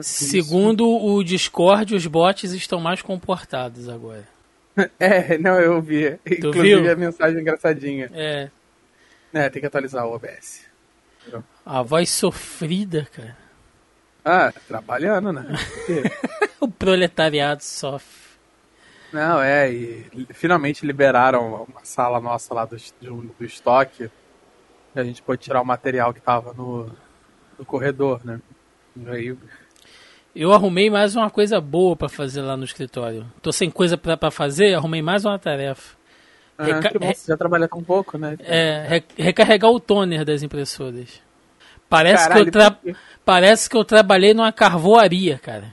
Segundo o Discord, os bots estão mais comportados agora. É, não, eu vi. Tu Inclusive viu? a mensagem engraçadinha. É. É, tem que atualizar o OBS. A voz sofrida, cara. Ah, trabalhando, né? O proletariado sofre. Não, é, e finalmente liberaram uma sala nossa lá do, do, do estoque. E a gente pôde tirar o material que tava no, no corredor, né? E aí, Eu arrumei mais uma coisa boa pra fazer lá no escritório. Tô sem coisa pra pra fazer, arrumei mais uma tarefa. ah, Reca- que bom, você já trabalha tão pouco, né? É, re- recarregar o toner das impressoras. Parece Caralho, que eu tra... parece que eu trabalhei numa carvoaria, cara.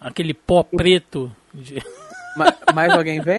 Aquele pó preto. de- Ma- mais alguém vem?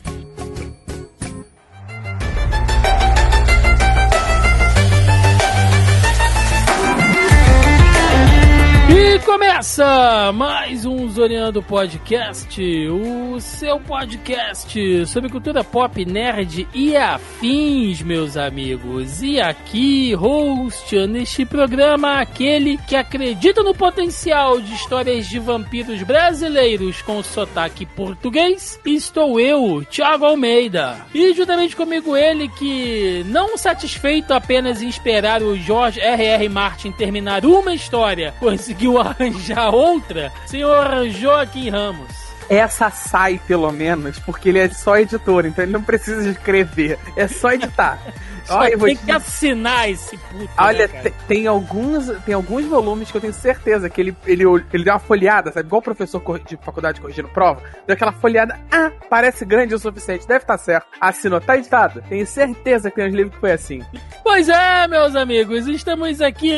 Começa mais um Zoneando Podcast, o seu podcast sobre cultura pop, nerd e afins, meus amigos. E aqui, host neste programa, aquele que acredita no potencial de histórias de vampiros brasileiros com sotaque português, estou eu, Thiago Almeida. E juntamente comigo ele que, não satisfeito apenas em esperar o George R.R. Martin terminar uma história, conseguiu arranjar outra, senhor Joaquim Ramos. Essa sai, pelo menos, porque ele é só editor, então ele não precisa escrever. É só editar. Só Olha, tem te que assinar esse puto. Olha, né, cara? te- tem, alguns, tem alguns volumes que eu tenho certeza que ele, ele, ele deu uma folhada, sabe? Igual o professor de faculdade corrigindo prova. Deu aquela folhada. Ah, parece grande o suficiente. Deve estar certo. Assinou, tá editado. Tenho certeza que tem uns livros que foi assim. Pois é, meus amigos, estamos aqui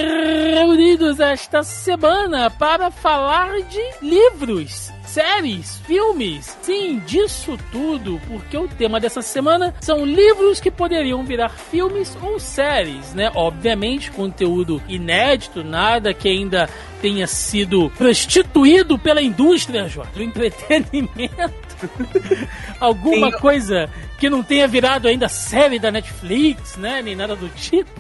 reunidos esta semana para falar de livros, séries, filmes. Sim, disso tudo, porque o tema dessa semana são livros que poderiam virar filmes ou séries, né? Obviamente, conteúdo inédito, nada que ainda tenha sido prostituído pela indústria, Jorge, do entretenimento. Alguma coisa que não tenha virado ainda série da Netflix, né? Nem nada do tipo.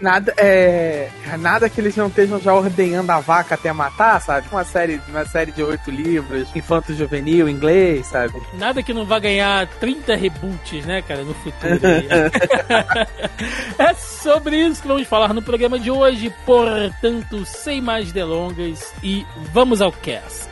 Nada, é. Nada que eles não estejam já ordenhando a vaca até matar, sabe? Uma série, uma série de oito livros, infanto juvenil, inglês, sabe? Nada que não vá ganhar 30 reboots, né, cara, no futuro. é sobre isso que vamos falar no programa de hoje. Portanto, sem mais delongas e vamos ao cast.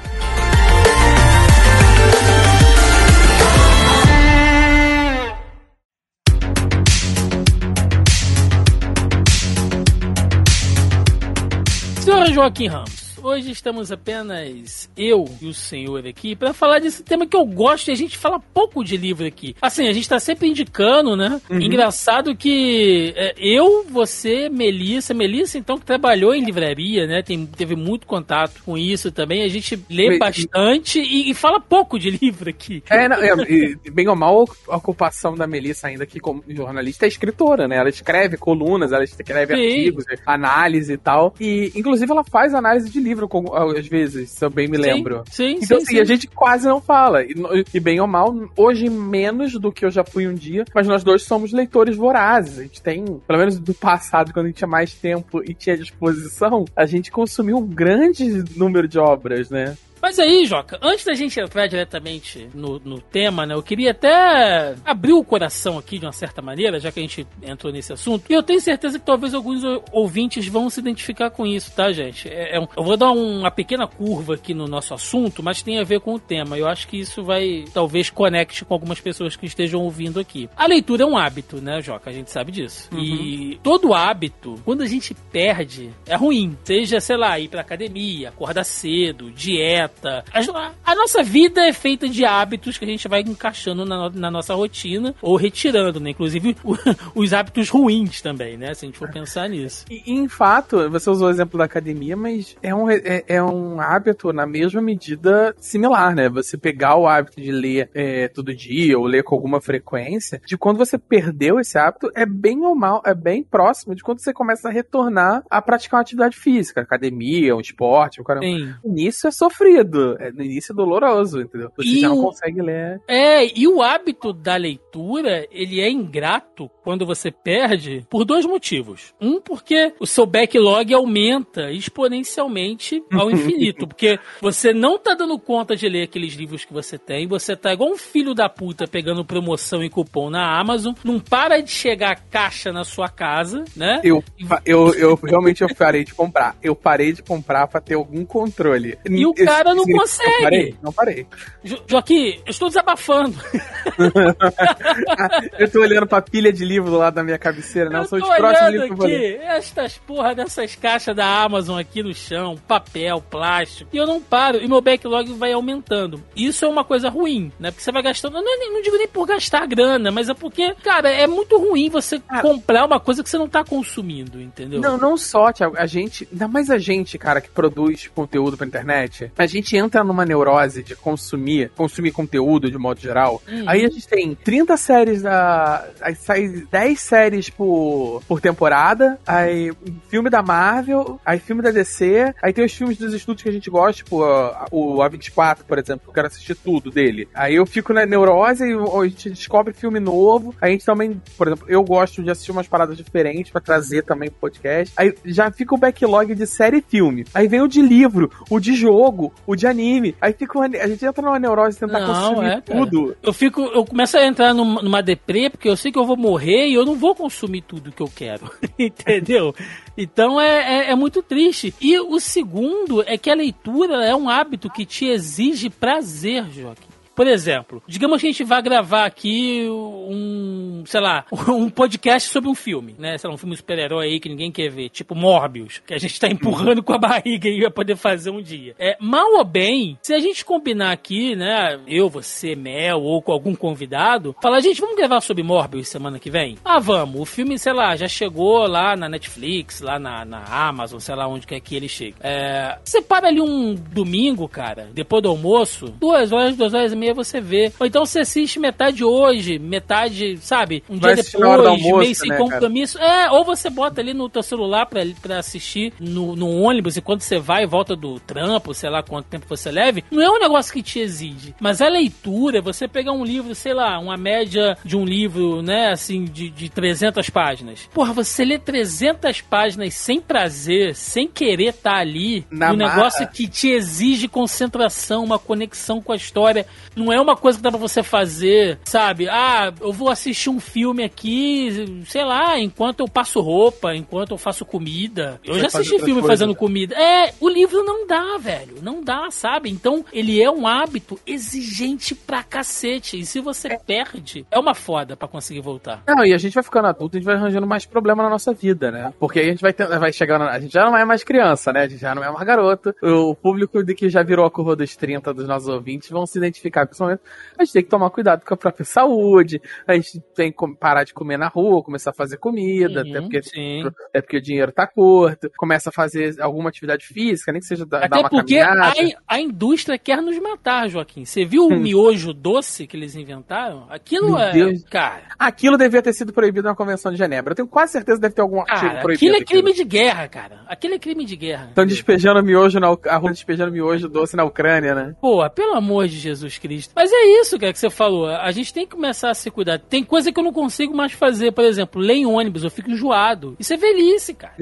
Senhor Joaquim Ramos, hoje estamos apenas eu e o senhor aqui para falar desse tema que eu gosto e a gente fala pouco de livro aqui. Assim, a gente tá sempre indicando, né? Engraçado que é, eu, você, Melissa, Melissa então que trabalhou em livraria, né? Tem, teve muito contato com isso também. A gente lê Me- bastante e, e fala pouco de livro aqui. É, não, é, bem ou mal, a ocupação da Melissa ainda aqui como jornalista é escritora, né? Ela escreve colunas, ela escreve Sim. artigos, análise e tal. E, inclusive, ela faz análise de livro, com- às vezes, se eu bem me lembro. Sim, sim, Então, sim, assim, sim. a gente quase não fala. E, e bem ou mal, hoje menos do que eu já fui um dia, mas nós dois somos leitores vorazes. A gente tem, pelo menos do passado, quando a gente tinha mais tempo e tinha disposição, a gente consumiu um grande número de obras, né? Mas aí, Joca, antes da gente entrar diretamente no, no tema, né, eu queria até abrir o coração aqui de uma certa maneira, já que a gente entrou nesse assunto. E eu tenho certeza que talvez alguns ou- ouvintes vão se identificar com isso, tá, gente? É, é um- eu vou dar um- uma pequena curva aqui no nosso assunto, mas tem a ver com o tema. Eu acho que isso vai, talvez, conecte com algumas pessoas que estejam ouvindo aqui. A leitura é um hábito, né, Joca? A gente sabe disso. E todo hábito, quando a gente perde, é ruim. Seja, sei lá, ir pra academia, acordar cedo, dieta, dieta. A, a, nossa vida é feita de hábitos que a gente vai encaixando na, na nossa rotina ou retirando, né? Inclusive o, os hábitos ruins também, né? Se a gente for pensar nisso. E, em fato, você usou o exemplo da academia, mas é um, é, é um hábito na mesma medida similar, né? Você pegar o hábito de ler é, todo dia ou ler com alguma frequência, de quando você perdeu esse hábito, é bem ou mal, é bem próximo de quando você começa a retornar a praticar uma atividade física, academia, um esporte, um caramba. Sim. Início é sofrido, é, no início é doloroso, entendeu? Você e já não o... consegue ler. É, e o hábito da leitura, ele é ingrato quando você perde por dois motivos. Um, porque o seu backlog aumenta exponencialmente ao infinito, porque você não tá dando conta de ler aqueles livros que você tem, você tá igual um filho da puta pegando promoção e cupom na Amazon, não para de chegar caixa na sua casa, né? Eu, eu, eu realmente eu parei de comprar. Eu parei de comprar para ter algum controle. E o cara não consegue. Não parei, não parei. Jo Joaquim, eu estou desabafando. eu tô olhando pra pilha de livro lá da minha cabeceira, né? Eu são os próximos livros aqui, que Estas porra dessas caixas da Amazon aqui no chão, papel, plástico. E eu não paro. E meu backlog vai aumentando. Isso é uma coisa ruim, né? Porque você vai gastando. Não, não digo nem por gastar grana, mas é porque, cara, é muito ruim você ah. comprar uma coisa que você não tá consumindo, entendeu? Não, não só, Thiago. A gente, ainda mais a gente, cara, que produz conteúdo pra internet, a gente entra numa neurose de consumir, consumir conteúdo de modo geral. Uhum. Aí a gente tem 30 séries da. Aí sai 10 séries por, por temporada. Aí filme da Marvel, aí filme da DC, aí tem os filmes dos estúdios que a gente gosta, tipo o A24, por exemplo, que eu quero assistir tudo dele. Aí eu fico na neurose e a gente descobre filme novo. A gente também, por exemplo, eu gosto de assistir umas paradas diferentes para trazer também pro podcast. Aí já fica o backlog de série e filme. Aí vem o de livro, o de jogo, o de anime. Aí fica uma, a gente entra numa neurose tentar consumir é, tudo. Eu fico, eu começo a entrar numa, numa deprê porque eu sei que eu vou morrer e eu não vou consumir tudo que eu quero. Entendeu? Então é, é, é, muito triste. E o segundo é que a leitura é um hábito que te exige prazer, Joaquim. Por exemplo, digamos que a gente vai gravar aqui um, sei lá, um podcast sobre um filme, né? Sei lá, um filme super-herói aí que ninguém quer ver, tipo Morbius, que a gente tá empurrando com a barriga e vai poder fazer um dia. É, mal ou bem, se a gente combinar aqui, né, eu, você, Mel ou com algum convidado, falar, gente, vamos gravar sobre Morbius semana que vem? Ah, vamos. O filme, sei lá, já chegou lá na Netflix, lá na, na Amazon, sei lá onde quer que ele chegue. É, você para ali um domingo, cara, depois do almoço, duas horas, duas horas e meia você vê. Ou então você assiste metade hoje, metade, sabe, um Vai dia depois, almoço, meio sem né, compromisso. Cara? É, ou você bota ali no teu celular pra, pra assistir no, no ônibus enquanto você vai e volta do trampo, sei lá quanto tempo você leve. Não é um negócio que te exige. Mas a leitura, você pegar um livro, sei lá, uma média de um livro, né, assim, de, de 300 páginas. Porra, você lê 300 páginas sem prazer, sem querer estar tá ali, Na um negócio que te exige concentração, uma conexão com a história. Não é uma coisa que dá pra você fazer, sabe? Ah, eu vou assistir um filme aqui, sei lá, enquanto eu passo roupa, enquanto eu faço comida. Eu você já assisti filme coisas. fazendo comida. É, o livro não dá, velho. Não dá, sabe? Então, ele é um hábito exigente pra cacete. E se você é. perde, é uma foda pra conseguir voltar. Não, e a gente vai ficando adulto, a gente vai arranjando mais problema na nossa vida, né? Porque aí a gente vai, ter, vai chegando. A gente já não é mais criança, né? A gente já não é mais garoto. O público de que já virou a curva dos 30 dos nossos ouvintes vão se identificar momento. A gente tem que tomar cuidado com a própria saúde. A gente tem que parar de comer na rua, começar a fazer comida, uhum, até, porque, é porque o dinheiro tá curto. Começa a fazer alguma atividade física, nem que seja dar, até uma porque a, a, indústria quer nos matar, Joaquim. Você viu o miojo doce que eles inventaram? Aquilo Meu é. Deus. Cara. Aquilo devia ter sido proibido na Convenção de Genebra. Eu tenho quase certeza que deve ter algum artigo cara, proibido. Aquilo é crime de guerra, cara. Aquilo é crime de guerra. Estão despejando miojo na a rua despejando miojo doce na Ucrânia, né? Pô, pelo amor de Jesus Cristo. Mas é isso, cara, que você falou. A gente tem que começar a se cuidar. Tem coisa que eu não consigo mais fazer. Por exemplo, ler em ônibus, eu fico enjoado. Isso é velhice, cara.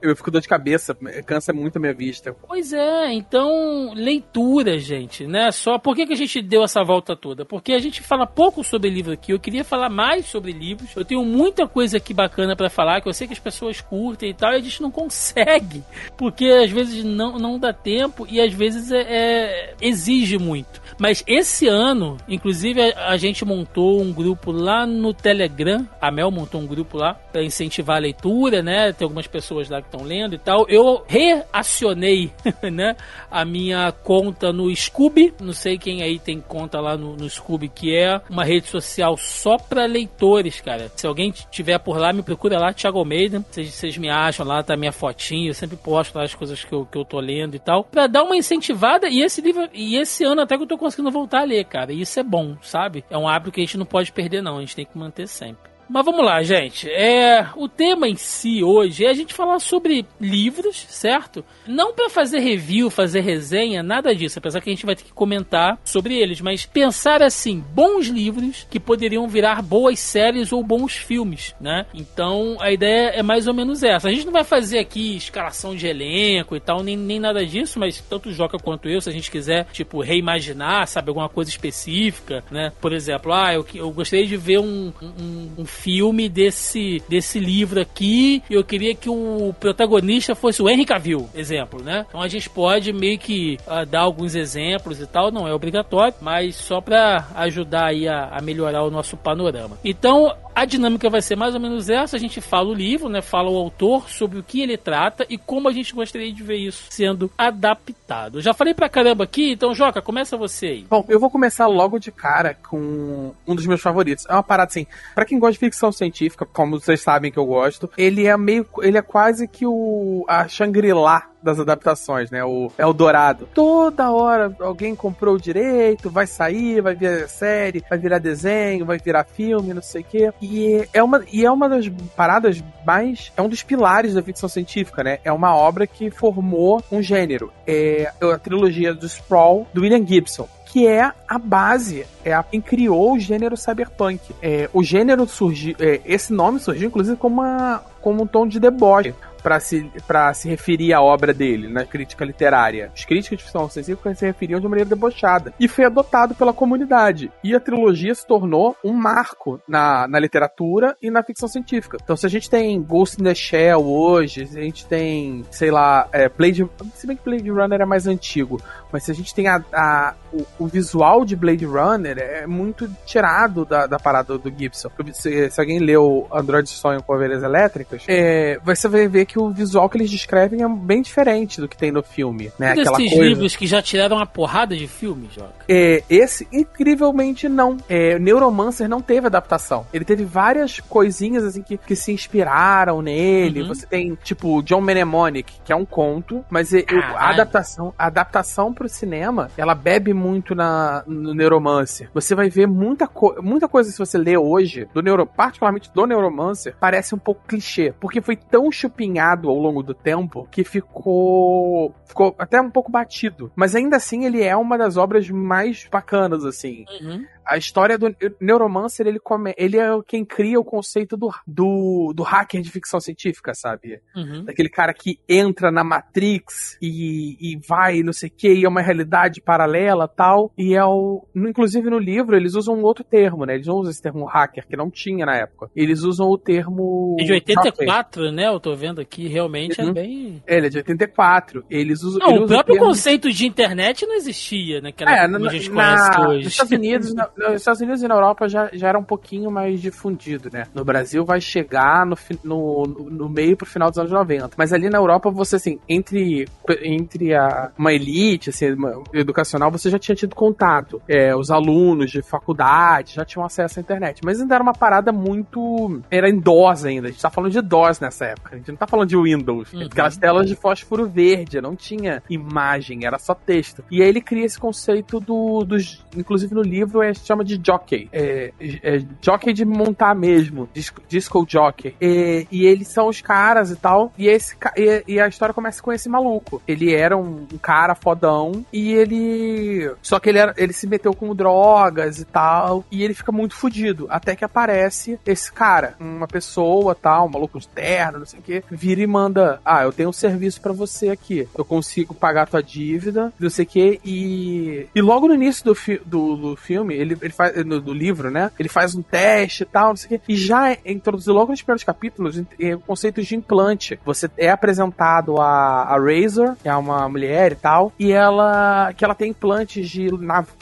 Eu fico dor de cabeça, cansa muito a minha vista. Pois é, então, leitura, gente, né? Só por que, que a gente deu essa volta toda? Porque a gente fala pouco sobre livro aqui. Eu queria falar mais sobre livros. Eu tenho muita coisa aqui bacana para falar, que eu sei que as pessoas curtem e tal, e a gente não consegue. Porque às vezes não, não dá tempo e às vezes é, é exige muito. Mas esse ano, inclusive, a, gente montou um grupo lá no Telegram. A Mel montou um grupo lá para incentivar a leitura, né? Tem algumas pessoas lá que estão lendo e tal. Eu reacionei, né? A minha conta no Scooby. Não sei quem aí tem conta lá no, no que é uma rede social só para leitores, cara. Se alguém tiver por lá, me procura lá, Thiago Almeida. Vocês me acham lá, tá minha fotinha. Eu sempre posto lá as coisas que eu, que eu tô lendo e tal. Pra dar uma incentivada. E esse livro, e esse ano até que eu tô conseguindo voltar a ler, cara. E isso é bom, sabe? É um hábito que a gente não pode perder, não. A gente tem que manter sempre. Mas vamos lá, gente. É, o tema em si hoje é a gente falar sobre livros, certo? Não para fazer review, fazer resenha, nada disso, apesar que a gente vai ter que comentar sobre eles, mas pensar assim, bons livros que poderiam virar boas séries ou bons filmes, né? Então a ideia é mais ou menos essa. A gente não vai fazer aqui escalação de elenco e tal, nem, nem nada disso, mas tanto o Joca quanto eu, se a gente quiser, tipo, reimaginar, sabe, alguma coisa específica, né? Por exemplo, ah, eu, eu gostaria de ver um, um, um filme desse, desse livro aqui. Eu queria que o protagonista fosse o Henry Cavill, exemplo, né? Então a gente pode meio que uh, dar alguns exemplos e tal, não é obrigatório, mas só para ajudar aí a, a melhorar o nosso panorama. Então a dinâmica vai ser mais ou menos essa. A gente fala o livro, né? Fala o autor sobre o que ele trata e como a gente gostaria de ver isso sendo adaptado. já falei pra caramba aqui, então, Joca, começa você aí. Bom, eu vou começar logo de cara com um dos meus favoritos. É uma parada assim, para quem gosta de ficção científica, como vocês sabem que eu gosto, ele é meio. ele é quase que o. a Shangri-La das adaptações, né? O Eldorado. Toda hora alguém comprou o direito, vai sair, vai virar série, vai virar desenho, vai virar filme, não sei o quê. E é uma, e é uma das paradas mais. É um dos pilares da ficção científica, né? É uma obra que formou um gênero. É a trilogia do Sprawl, do William Gibson que é a base, é a, quem criou o gênero cyberpunk. É, o gênero surgiu, é, esse nome surgiu inclusive como, uma, como um tom de deboche para se, pra se referir à obra dele na crítica literária. Os críticos de ficção científica se referiam de maneira debochada. E foi adotado pela comunidade. E a trilogia se tornou um marco na, na literatura e na ficção científica. Então, se a gente tem Ghost in the Shell hoje, se a gente tem, sei lá, é, Blade. Se bem que Blade Runner é mais antigo, mas se a gente tem a, a o, o, visual de Blade Runner é muito tirado da, da parada do Gibson. Se, se alguém leu Android Sonho com Ovelhas Elétricas, é, você vai ver que o visual que eles descrevem é bem diferente do que tem no filme. Né? Aquela desses coisa... livros que já tiraram uma porrada de filmes, Joca? É, esse, incrivelmente, não. É, Neuromancer não teve adaptação. Ele teve várias coisinhas assim que, que se inspiraram nele. Uhum. Você tem, tipo, John Mnemonic, que é um conto, mas é, a adaptação, a adaptação pro cinema, ela bebe muito na, no Neuromancer. Você vai ver muita, co muita coisa se você lê hoje, do Neuro, particularmente do Neuromancer, parece um pouco clichê, porque foi tão chupinhado ao longo do tempo que ficou ficou até um pouco batido. Mas ainda assim ele é uma das obras mais bacanas assim. Uhum a história do Neuromancer, ele, come, ele é quem cria o conceito do, do, do hacker de ficção científica, sabe? Uhum. Daquele cara que entra na Matrix e, e vai, não sei o que, e é uma realidade paralela tal. E é o. Inclusive no livro, eles usam um outro termo, né? Eles não usam esse termo hacker, que não tinha na época. Eles usam o termo. É de 84, né? Eu tô vendo aqui, realmente é uhum. é bem. Ele é de 84. Eles usam. Não, o próprio o termo... conceito de internet não existia, né? Que é, na, a gente na, conhece hoje. Nos Estados Unidos, nos Estados Unidos e na Europa já, já era um pouquinho mais difundido, né? No Brasil vai chegar no, no, no meio pro final dos anos 90. Mas ali na Europa, você, assim, entre, entre a, uma elite, assim, uma, educacional, você já tinha tido contato. É, os alunos de faculdade já tinham acesso à internet. Mas ainda era uma parada muito. Era em DOS ainda. A gente tá falando de DOS nessa época. A gente não tá falando de Windows. Uhum. Aquelas telas de fósforo verde. Não tinha imagem, era só texto. E aí ele cria esse conceito do, dos. Inclusive no livro é, chama de jockey. É, é, jockey de montar mesmo. Disco, disco jockey. E, e, eles são os caras e tal. E, esse, e, e, a história começa com esse maluco. Ele era um, um, cara fodão. E ele. Só que ele, era, ele se meteu com drogas e tal. E ele fica muito fudido. Até que aparece esse cara. Uma pessoa tal, um maluco externo, não sei o que. Vira e manda: Ah, eu tenho um serviço para você aqui. Eu consigo pagar tua dívida, não sei o que. E, e logo no início do, fi, do, do filme, ele ele, ele faz, no, do livro, né? Ele faz um teste e tal, não sei o quê. E já introduziu logo nos primeiros capítulos o conceito de implante. Você é apresentado a, a Razor, que é uma mulher e tal, e ela que ela tem implantes de,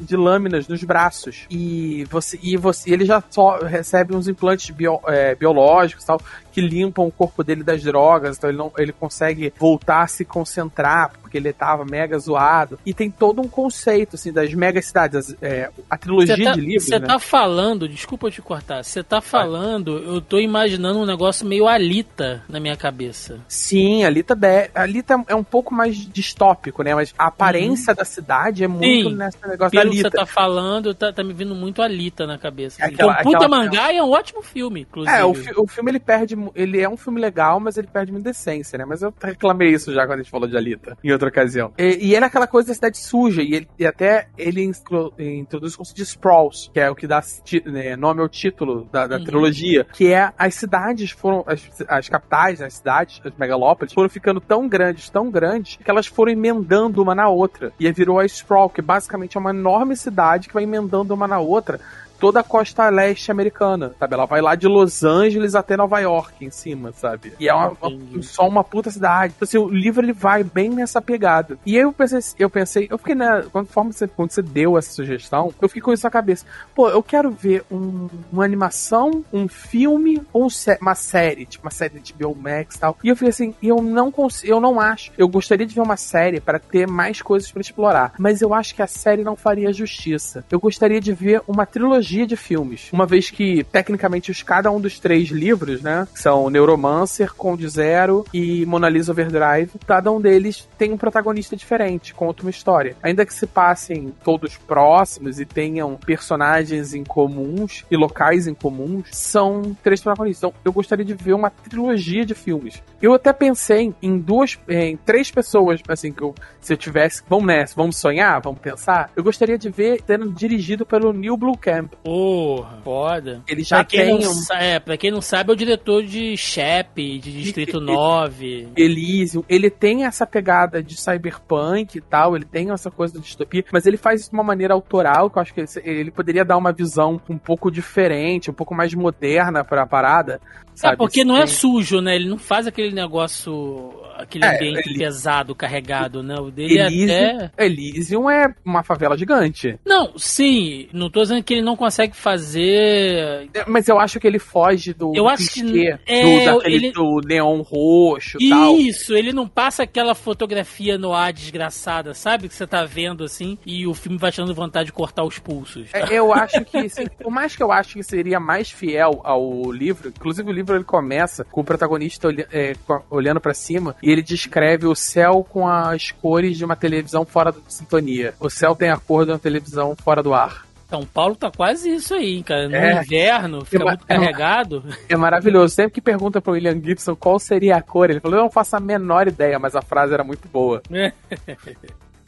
de lâminas nos braços. E você e você ele já só recebe uns implantes bio, é, biológicos e tal que limpam o corpo dele das drogas, então ele, não, ele consegue voltar a se concentrar, porque ele tava mega zoado. E tem todo um conceito, assim, das mega cidades. É, a trilogia tá, de livros. Você né? tá falando, desculpa te cortar, você tá falando, eu tô imaginando um negócio meio Alita na minha cabeça. Sim, Alita, de, Alita é um pouco mais distópico, né? Mas a aparência uhum. da cidade é muito Sim. nesse negócio Pelo da Alita. que você tá falando, tá, tá me vindo muito Alita na cabeça. Aquela, então, Puta aquela... Mangá é um ótimo filme, inclusive. É, o, fi o filme ele perde. Ele é um filme legal, mas ele perde muita essência, né? Mas eu reclamei isso já quando a gente falou de Alita, em outra ocasião. E, e era aquela coisa da cidade suja, e, ele, e até ele introduz o conceito de sprawls, que é o que dá né, nome ao título da, da uhum. trilogia, que é as cidades foram. As, as capitais, as cidades, as megalópolis, foram ficando tão grandes, tão grandes, que elas foram emendando uma na outra. E aí virou a Sprawl, que basicamente é uma enorme cidade que vai emendando uma na outra toda a costa leste americana, sabe? Ela vai lá de Los Angeles até Nova York em cima, sabe? E é uma, uma, só uma puta cidade. Então, assim, o livro ele vai bem nessa pegada. E aí eu pensei, eu pensei, eu fiquei, né, conforme você, quando você deu essa sugestão, eu fiquei com isso na cabeça. Pô, eu quero ver um, uma animação, um filme ou uma série, tipo uma série de Biomax e tal. E eu fiquei assim, eu não consigo, eu não acho. Eu gostaria de ver uma série para ter mais coisas para explorar, mas eu acho que a série não faria justiça. Eu gostaria de ver uma trilogia trilogia de filmes. Uma vez que, tecnicamente, os, cada um dos três livros, né? São Neuromancer, Conde Zero e Mona Lisa Overdrive. Cada um deles tem um protagonista diferente, conta uma história. Ainda que se passem todos próximos e tenham personagens em comuns e locais em comuns, são três protagonistas. Então, eu gostaria de ver uma trilogia de filmes. Eu até pensei em duas, em três pessoas, assim, que eu, se eu tivesse, vamos nessa, vamos sonhar, vamos pensar. Eu gostaria de ver sendo dirigido pelo Neil Blue Camp. Porra, foda. Ele já pra quem tem não, um... É, pra quem não sabe, é o diretor de Shep, de Distrito ele, 9. Elysium. Ele tem essa pegada de cyberpunk e tal, ele tem essa coisa da distopia, mas ele faz isso de uma maneira autoral, que eu acho que ele, ele poderia dar uma visão um pouco diferente, um pouco mais moderna pra parada. Sabe? É, porque não é sujo, né? Ele não faz aquele negócio aquele é, ambiente pesado, carregado, né? O dele Elysium, é até... Elysium é uma favela gigante. Não, sim. Não tô dizendo que ele não consegue fazer... É, mas eu acho que ele foge do eu acho que é, do, daquele, ele... do neon roxo e tal. Isso, ele não passa aquela fotografia no ar desgraçada, sabe? Que você tá vendo assim e o filme vai te dando vontade de cortar os pulsos. É, eu acho que, por mais que eu acho que seria mais fiel ao livro, inclusive o livro ele começa com o protagonista é, olhando para cima e ele descreve o céu com as cores de uma televisão fora de sintonia. O céu tem a cor de uma televisão fora do ar. São Paulo tá quase isso aí, cara. No é, inverno, fica é, muito carregado. É, é, maravilhoso. Sempre que pergunta pro William Gibson qual seria a cor, ele falou: Eu não faço a menor ideia, mas a frase era muito boa.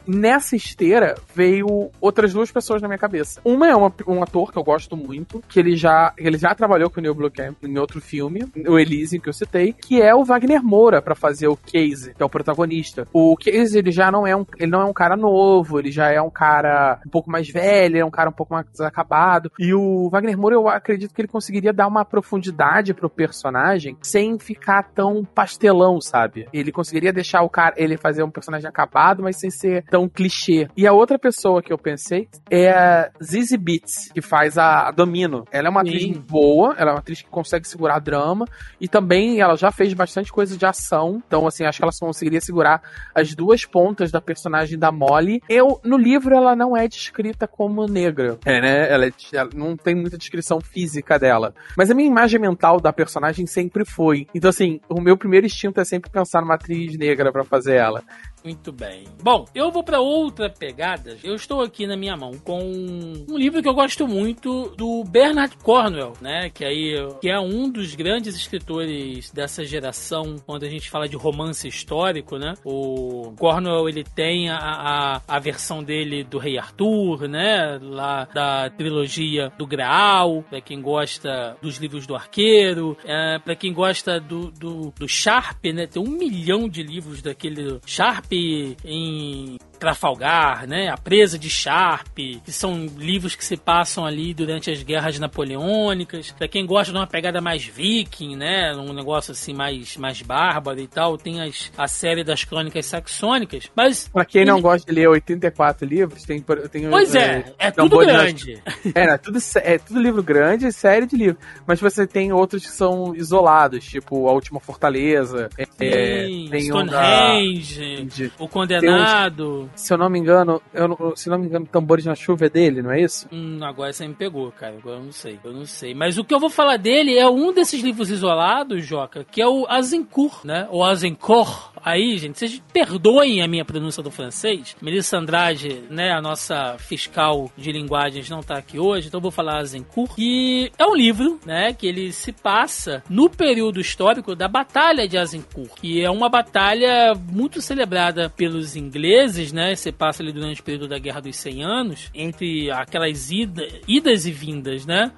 nessa esteira veio outras duas pessoas na minha cabeça. Uma é uma, um ator que eu gosto muito, que ele já, ele já trabalhou com o Neil Blomkamp em outro filme, o Elysium que eu citei, que é o Wagner Moura para fazer o Casey, que é o protagonista. O Casey, ele já não é um, ele não é um cara novo, ele já é um cara um pouco mais velho, é um cara um pouco mais acabado. E o Wagner Moura, eu acredito que ele conseguiria dar uma profundidade pro personagem sem ficar tão pastelão, sabe? Ele conseguiria deixar o cara, ele fazer um personagem acabado, mas sem ser tão clichê. E a outra pessoa que eu pensei é a Zizi Beats, que faz a, Domino. Ela é uma Sim. atriz boa, ela é uma atriz que consegue segurar drama e também ela já fez bastante coisa de ação. Então, assim, acho que ela conseguiria segurar as duas pontas da personagem da Molly. Eu, no livro, ela não é descrita como negra. É, né? Ela, é, ela não tem muita descrição física dela. Mas a minha imagem mental da personagem sempre foi. Então, assim, o meu primeiro instinto é sempre pensar numa atriz negra para fazer ela. Muito bem. Bom, eu vou para outra pegada. Eu estou aqui na minha mão com um livro que eu gosto muito do Bernard Cornwell, né? Que aí que é um dos grandes escritores dessa geração, quando a gente fala de romance histórico, né? O Cornwell ele tem a, a, a versão dele do Rei Arthur, né? Lá da trilogia do Graal, para quem gosta dos livros do Arqueiro, é, para quem gosta do, do, do Sharp, né? Tem um milhão de livros daquele Sharp em Trafalgar, né? A Presa de Sharp, que são livros que se passam ali durante as guerras napoleônicas. Pra quem gosta de uma pegada mais viking, né? Um negócio assim mais, mais bárbaro e tal, tem as, a série das crônicas saxônicas. Mas. Pra quem não gosta de ler 84 livros, tem. tem pois é, é, é tudo grande. É, é, tudo, é tudo livro grande, série de livros. Mas você tem outros que são isolados, tipo A Última Fortaleza. É, Sim, tem Stonehenge, um da... O Condenado. Se eu não me engano, eu, se não me engano, Tambores na Chuva é dele, não é isso? Hum, agora você me pegou, cara. Agora eu não sei. Eu não sei. Mas o que eu vou falar dele é um desses livros isolados, Joca, que é o Azincourt, né? O Azincourt aí, gente, vocês perdoem a minha pronúncia do francês. Melissa Andrade, né, a nossa fiscal de linguagens, não tá aqui hoje, então vou falar Azincourt. E é um livro, né, que ele se passa no período histórico da Batalha de Azincourt, que é uma batalha muito celebrada pelos ingleses, né, se passa ali durante o período da Guerra dos 100 Anos, entre aquelas ida, idas e vindas, né,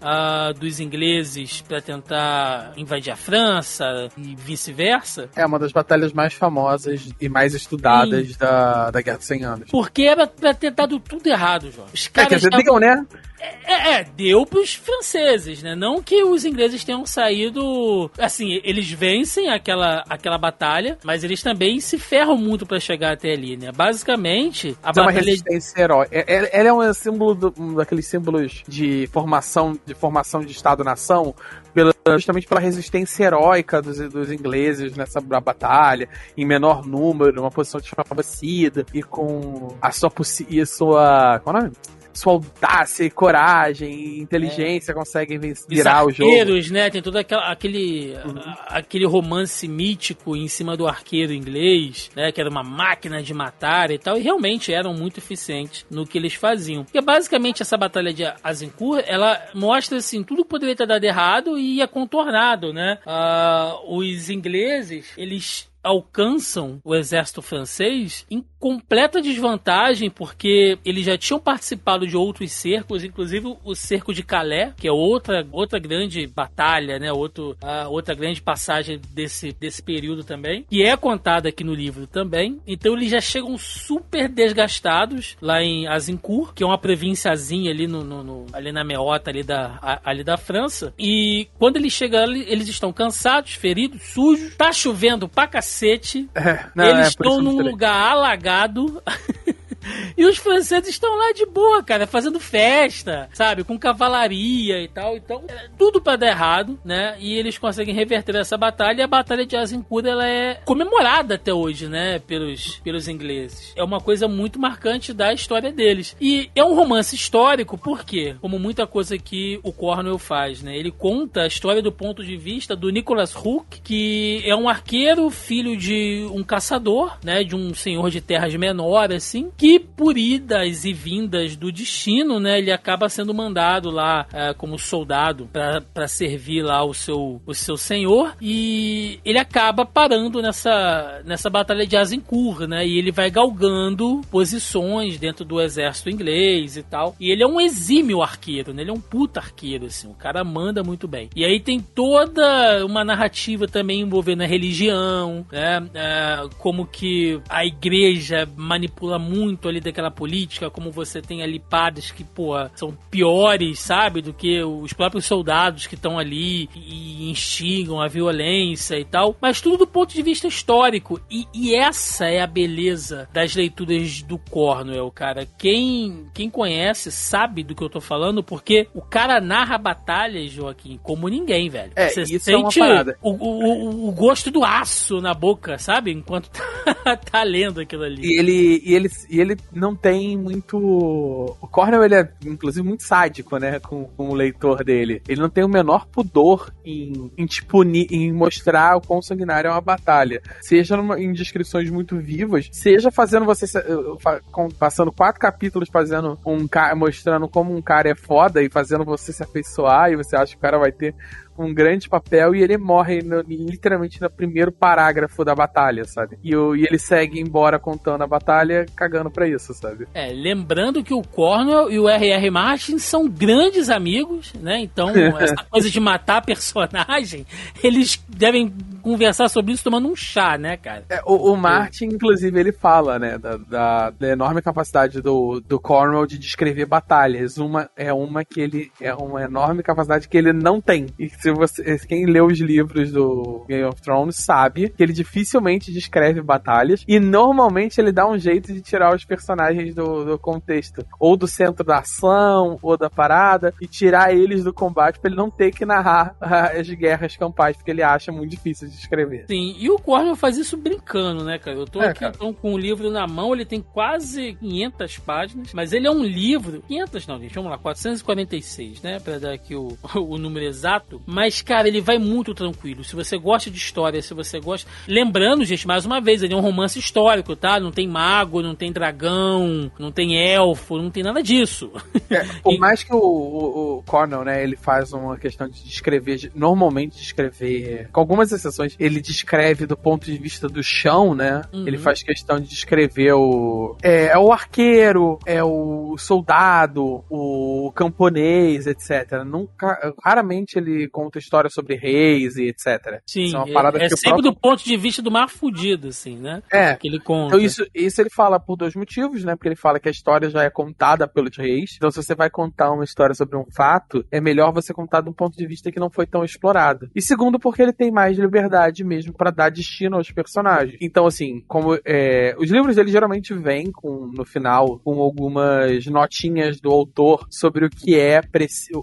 dos ingleses para tentar invadir a França e vice-versa. É uma das batalhas mais famosas e mais estudadas da, da Guerra dos 100 Anos. Porque era pra ter dado tudo errado, Jorge. Os caras é, quer dizer, tavam... né? É, é, deu pros franceses, né? Não que os ingleses tenham saído. Assim, eles vencem aquela, aquela batalha, mas eles também se ferram muito para chegar até ali, né? Basicamente, a é batalha. uma resistência herói. É, é, ela é um símbolo do, um daqueles símbolos de formação de formação de Estado-nação, pela, justamente pela resistência heróica dos, dos ingleses nessa batalha, em menor número, uma posição desfavorecida e com a sua, e a sua. Qual é o nome? Sua audácia e coragem e inteligência é. conseguem virar o jogo. né? Tem todo aquela, aquele, uhum. aquele romance mítico em cima do arqueiro inglês, né? Que era uma máquina de matar e tal. E realmente eram muito eficientes no que eles faziam. Porque basicamente essa batalha de Azincourt, ela mostra assim, tudo poderia ter dado errado e é contornado, né? Uh, os ingleses, eles alcançam o exército francês em completa desvantagem, porque eles já tinham participado de outros cercos, inclusive o cerco de Calais, que é outra, outra grande batalha, né? Outro, outra grande passagem desse, desse período também, que é contada aqui no livro também. Então eles já chegam super desgastados lá em Azincourt, que é uma provínciazinha ali, no, no, no ali na meota ali da, a, ali da França. E quando eles chegam, eles estão cansados, feridos, sujos, tá chovendo pra cacete cacete. É, não, Eles é, estão num lugar alagado. E os franceses estão lá de boa, cara, fazendo festa, sabe? Com cavalaria e tal. Então, é tudo para dar errado, né? E eles conseguem reverter essa batalha. E a Batalha de Azincourt, ela é comemorada até hoje, né? Pelos, pelos ingleses. É uma coisa muito marcante da história deles. E é um romance histórico, por quê? Como muita coisa que o Cornwell faz, né? Ele conta a história do ponto de vista do Nicholas Hook, que é um arqueiro, filho de um caçador, né? De um senhor de terras menor, assim, que por idas e vindas do destino, né, ele acaba sendo mandado lá é, como soldado para servir lá o seu, o seu senhor. E ele acaba parando nessa, nessa batalha de Azincourt, né, e ele vai galgando posições dentro do exército inglês e tal. E ele é um exímio arqueiro, né, ele é um puta arqueiro, assim, o cara manda muito bem. E aí tem toda uma narrativa também envolvendo a religião, né, é, como que a igreja manipula muito ali daquela política, como você tem ali padres que, pô, são piores, sabe, do que os próprios soldados que estão ali e instigam a violência e tal, mas tudo do ponto de vista histórico. E, e essa é a beleza das leituras do Cornwell, cara. Quem, quem conhece sabe do que eu tô falando, porque o cara narra batalhas, Joaquim, como ninguém, velho. É, você isso sente é uma o, o, o, gosto do aço na boca, sabe? Enquanto tá, tá lendo aquilo ali. E ele, e ele, e ele não tem muito. O Cornell, ele é, inclusive, muito sádico, né? Com, com o leitor dele. Ele não tem o menor pudor em, em, tipo, em mostrar o quão sanguinário é uma batalha. Seja numa, em descrições muito vivas, seja fazendo você. Passando quatro capítulos fazendo um cara. mostrando como um cara é foda e fazendo você se afeiçoar e você acha que o cara vai ter um grande papel e ele morre no, literalmente no primeiro parágrafo da batalha, sabe? E, o, e ele segue embora contando a batalha, cagando pra isso, sabe? É, lembrando que o Cornwell e o R.R. Martin são grandes amigos, né? Então, essa coisa de matar personagem, eles devem conversar sobre isso tomando um chá, né, cara? É, o, o, Martin, inclusive, ele fala, né, da, da, da, enorme capacidade do, do Cornwell de descrever batalhas. Uma é uma que ele é uma enorme capacidade que ele não tem. E se você, quem lê os livros do Game of Thrones sabe que ele dificilmente descreve batalhas e normalmente ele dá um jeito de tirar os personagens do, do contexto, ou do centro da ação, ou da parada, e tirar eles do combate para ele não ter que narrar as guerras campais, porque ele acha muito difícil de escrever. Sim, e o Cornwell faz isso brincando, né, cara? Eu tô é, aqui então, com o livro na mão, ele tem quase 500 páginas, mas ele é um livro. 500 não, gente, vamos lá, 446, né? Pra dar aqui o, o número exato. Mas, cara, ele vai muito tranquilo. Se você gosta de história, se você gosta. Lembrando, gente, mais uma vez, ele é um romance histórico, tá? Não tem mago, não tem dragão, não tem elfo, não tem nada disso. É, por e... mais que o, o, o Cornell, né, ele faz uma questão de descrever, normalmente descrever, com algumas exceções, ele descreve do ponto de vista do chão, né? Uhum. Ele faz questão de descrever o. É, é, o arqueiro, é o soldado, o camponês, etc. Nunca, raramente ele conta história sobre reis e etc. Sim, é, é, é sempre próprio... do ponto de vista do mar fudido, assim, né? É. Que ele conta. Então isso, isso ele fala por dois motivos, né? Porque ele fala que a história já é contada pelos reis. Então se você vai contar uma história sobre um fato, é melhor você contar de um ponto de vista que não foi tão explorado. E segundo, porque ele tem mais liberdade mesmo para dar destino aos personagens. Então, assim, como é, os livros dele geralmente vêm com, no final com algumas notinhas do autor sobre o que é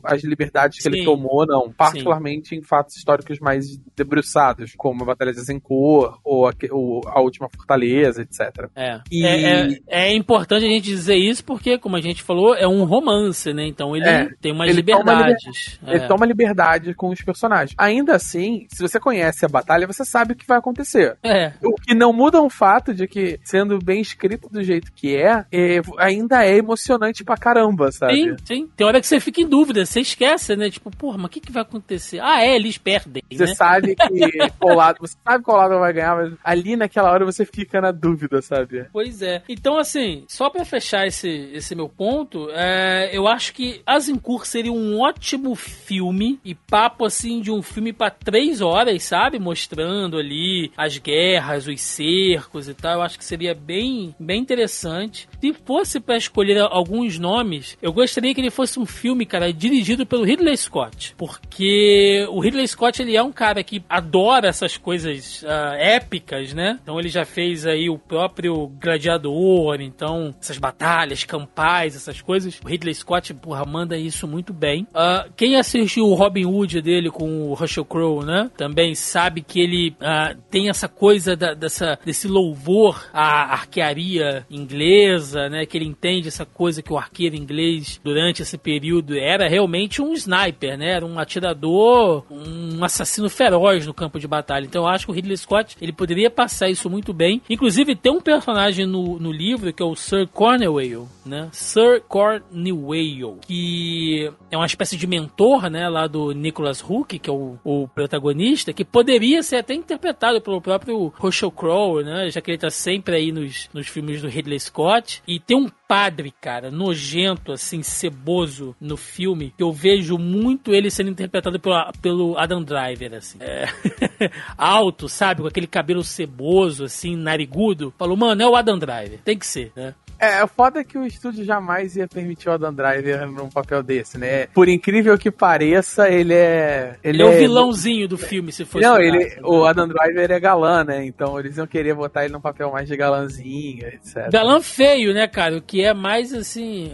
as liberdades que Sim. ele tomou, não. Particularmente Sim. em fatos históricos mais debruçados, como a Batalha de Zencourt ou a, ou a Última Fortaleza, etc. É. E... É, é, é, importante a gente dizer isso porque, como a gente falou, é um romance, né? Então ele é, tem umas ele liberdades. Toma Ele toma liberdade com os personagens. Ainda assim, se você conhece a batalha, você sabe o que vai acontecer. É. O que não muda o fato de que, sendo bem escrito do jeito que é, é ainda é emocionante pra caramba, sabe? Sim, sim. Tem hora que você fica em dúvida, você esquece, né? Tipo, porra, mas o que, que vai acontecer? Ah, é, eles perdem. Você né? sabe que qual lado, você sabe qual lado vai ganhar, mas ali naquela hora você fica na dúvida, sabe? Pois é. Então, assim, só pra fechar esse, esse meu ponto, é, eu acho que Azincourt seria um ótimo filme e papo assim de um filme para três horas, sabe? Mostrando ali as guerras, os cercos e tal. Eu acho que seria bem, bem interessante. Se fosse para escolher alguns nomes, eu gostaria que ele fosse um filme, cara, dirigido pelo Ridley Scott, porque o Ridley Scott ele é um cara que adora essas coisas uh, épicas, né? Então ele já fez aí o próprio Gladiador, então essas batalhas campais, essas coisas. O Ridley Scott, porra, manda isso muito bem. Uh, quem assistiu o Robin Hood dele com o Russell Crowe, né? Também sabe que ele uh, tem essa coisa da, dessa, desse louvor à arquearia inglesa, né? Que ele entende essa coisa que o arqueiro inglês, durante esse período, era realmente um sniper, né? Era um atirador, um assassino feroz no campo de batalha. Então eu acho que o Ridley Scott, ele poderia passar isso muito bem. Inclusive, tem um personagem no, no livro que é o Sir Cornwall, né? Sir Cornwall, que é uma espécie de mentor, né? Lá do Nicholas Hook, que é o, o protagonista, que poderia ser até interpretado pelo próprio Russell Crowe, né? Já que ele tá sempre aí nos, nos filmes do Ridley Scott. E tem um padre, cara, nojento, assim, ceboso no filme, que eu vejo muito ele sendo interpretado pelo, pelo Adam Driver, assim. É. Alto, sabe? Com aquele cabelo ceboso, assim, narigudo. Falou, mano, é o Adam Driver. Tem que ser, né? É, o foda é que o estúdio jamais ia permitir o Adam Driver num papel desse, né? Por incrível que pareça, ele é. Ele, ele é o é... vilãozinho do filme, se fosse. Não, ele, caso, o? Adam Driver é galã, né? Então eles iam querer botar ele num papel mais de galãzinho, etc. Galã feio, né, cara? O que é mais assim.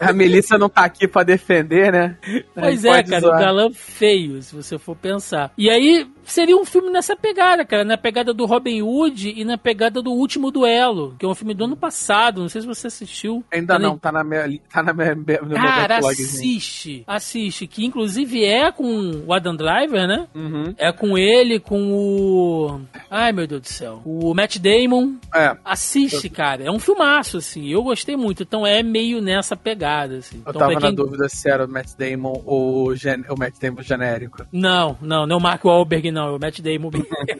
A Melissa não tá aqui pra defender, né? Pois é, cara, zoar. o galã feio, se você for pensar. E aí, seria um filme nessa pegada, cara, na pegada do Robin Hood e na pegada do Último Duelo, que é um filme do ano passado, não sei se você assistiu. Ainda tá não, tá na minha, tá na minha, Cara, assiste, assiste, que inclusive é com o Adam Driver, né? Uhum. É com ele, com o... Ai, meu Deus do céu. O Matt Damon. É. Assiste, cara, é um filmaço, assim, eu gostei muito, então é meio nessa pegada, assim. Eu então, tava quem... na dúvida se era o Matt Damon ou o, gen... o Matt Damon genérico. Não, não, não é o Mark Wahlberg, não, é o Matt Damon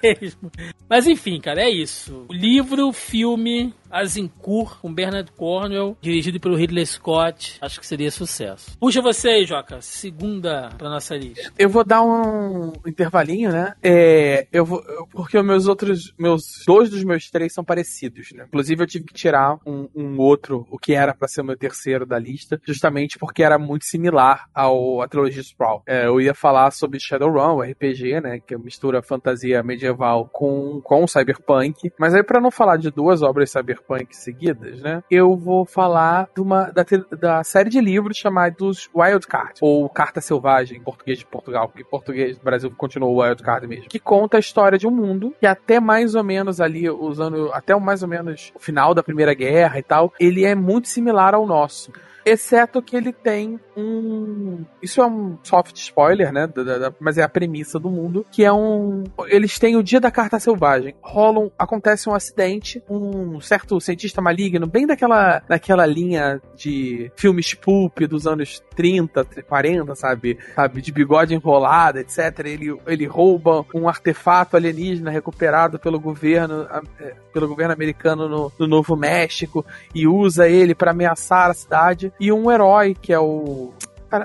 mesmo. Mas enfim, cara, é isso. O livro, filme, Azincourt, com Bernard Cornwell, dirigido pelo Ridley Scott. Acho que seria sucesso. Puxa você aí, Joca. Segunda pra nossa lista. Eu vou dar um intervalinho, né? É, eu vou, porque os meus outros, meus dois dos meus três são parecidos, né? Inclusive eu tive que tirar um, um outro, o que era para ser o meu terceiro da lista, justamente porque era muito similar ao a trilogia Sprawl. É, eu ia falar sobre Shadowrun, o RPG, né? Que mistura fantasia medieval com com cyberpunk. Mas aí para não falar de duas obras cyberpunk seguidas, né? Eu vou falar de uma, da, da série de livros chamados Wild Card, ou Carta Selvagem, em português de Portugal, porque em português do Brasil continuou Wild Card mesmo, que conta a história de um mundo que até mais ou menos ali, usando até mais ou menos o final da Primeira Guerra e tal, ele é muito similar ao nosso. Exceto que ele tem um. Isso é um soft spoiler, né? Da, da, mas é a premissa do mundo. Que é um. Eles têm o dia da carta selvagem. Rolam. Acontece um acidente. Um certo cientista maligno, bem daquela, daquela linha de filmes pulp dos anos 30, 40, sabe? Sabe? De bigode enrolado, etc. Ele, ele rouba um artefato alienígena recuperado pelo governo, é, pelo governo americano no, no Novo México e usa ele para ameaçar a cidade e um herói que é o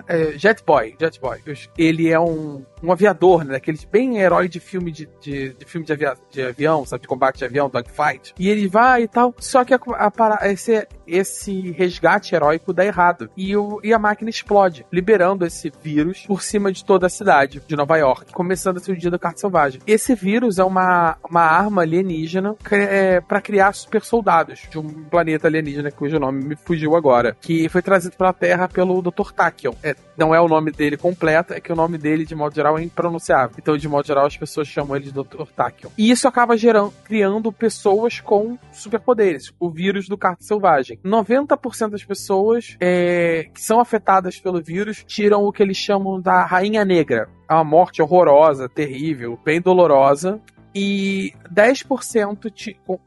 é, Jet Boy, Jet Boy. Ele é um um aviador, né? Aqueles bem herói de filme de, de, de filme de, avia, de, avião, sabe? De combate de avião, dogfight. E ele vai e tal. Só que a, a, esse, esse resgate heróico dá errado. E, o, e a máquina explode, liberando esse vírus por cima de toda a cidade de Nova York, começando a ser o dia da carta selvagem. Esse vírus é uma, uma arma alienígena é, para criar super soldados de um planeta alienígena cujo nome me fugiu agora, que foi trazido para a Terra pelo Dr. Tachyon. É, não é o nome dele completo, é que o nome dele, de modo geral, geral é impronunciável. Então, de modo geral, as pessoas chamam ele de Dr. Tachyon. E isso acaba gerando, criando pessoas com superpoderes. O vírus do carto selvagem. 90% das pessoas é, que são afetadas pelo vírus tiram o que eles chamam da rainha negra. É uma morte horrorosa, terrível, bem dolorosa e 10%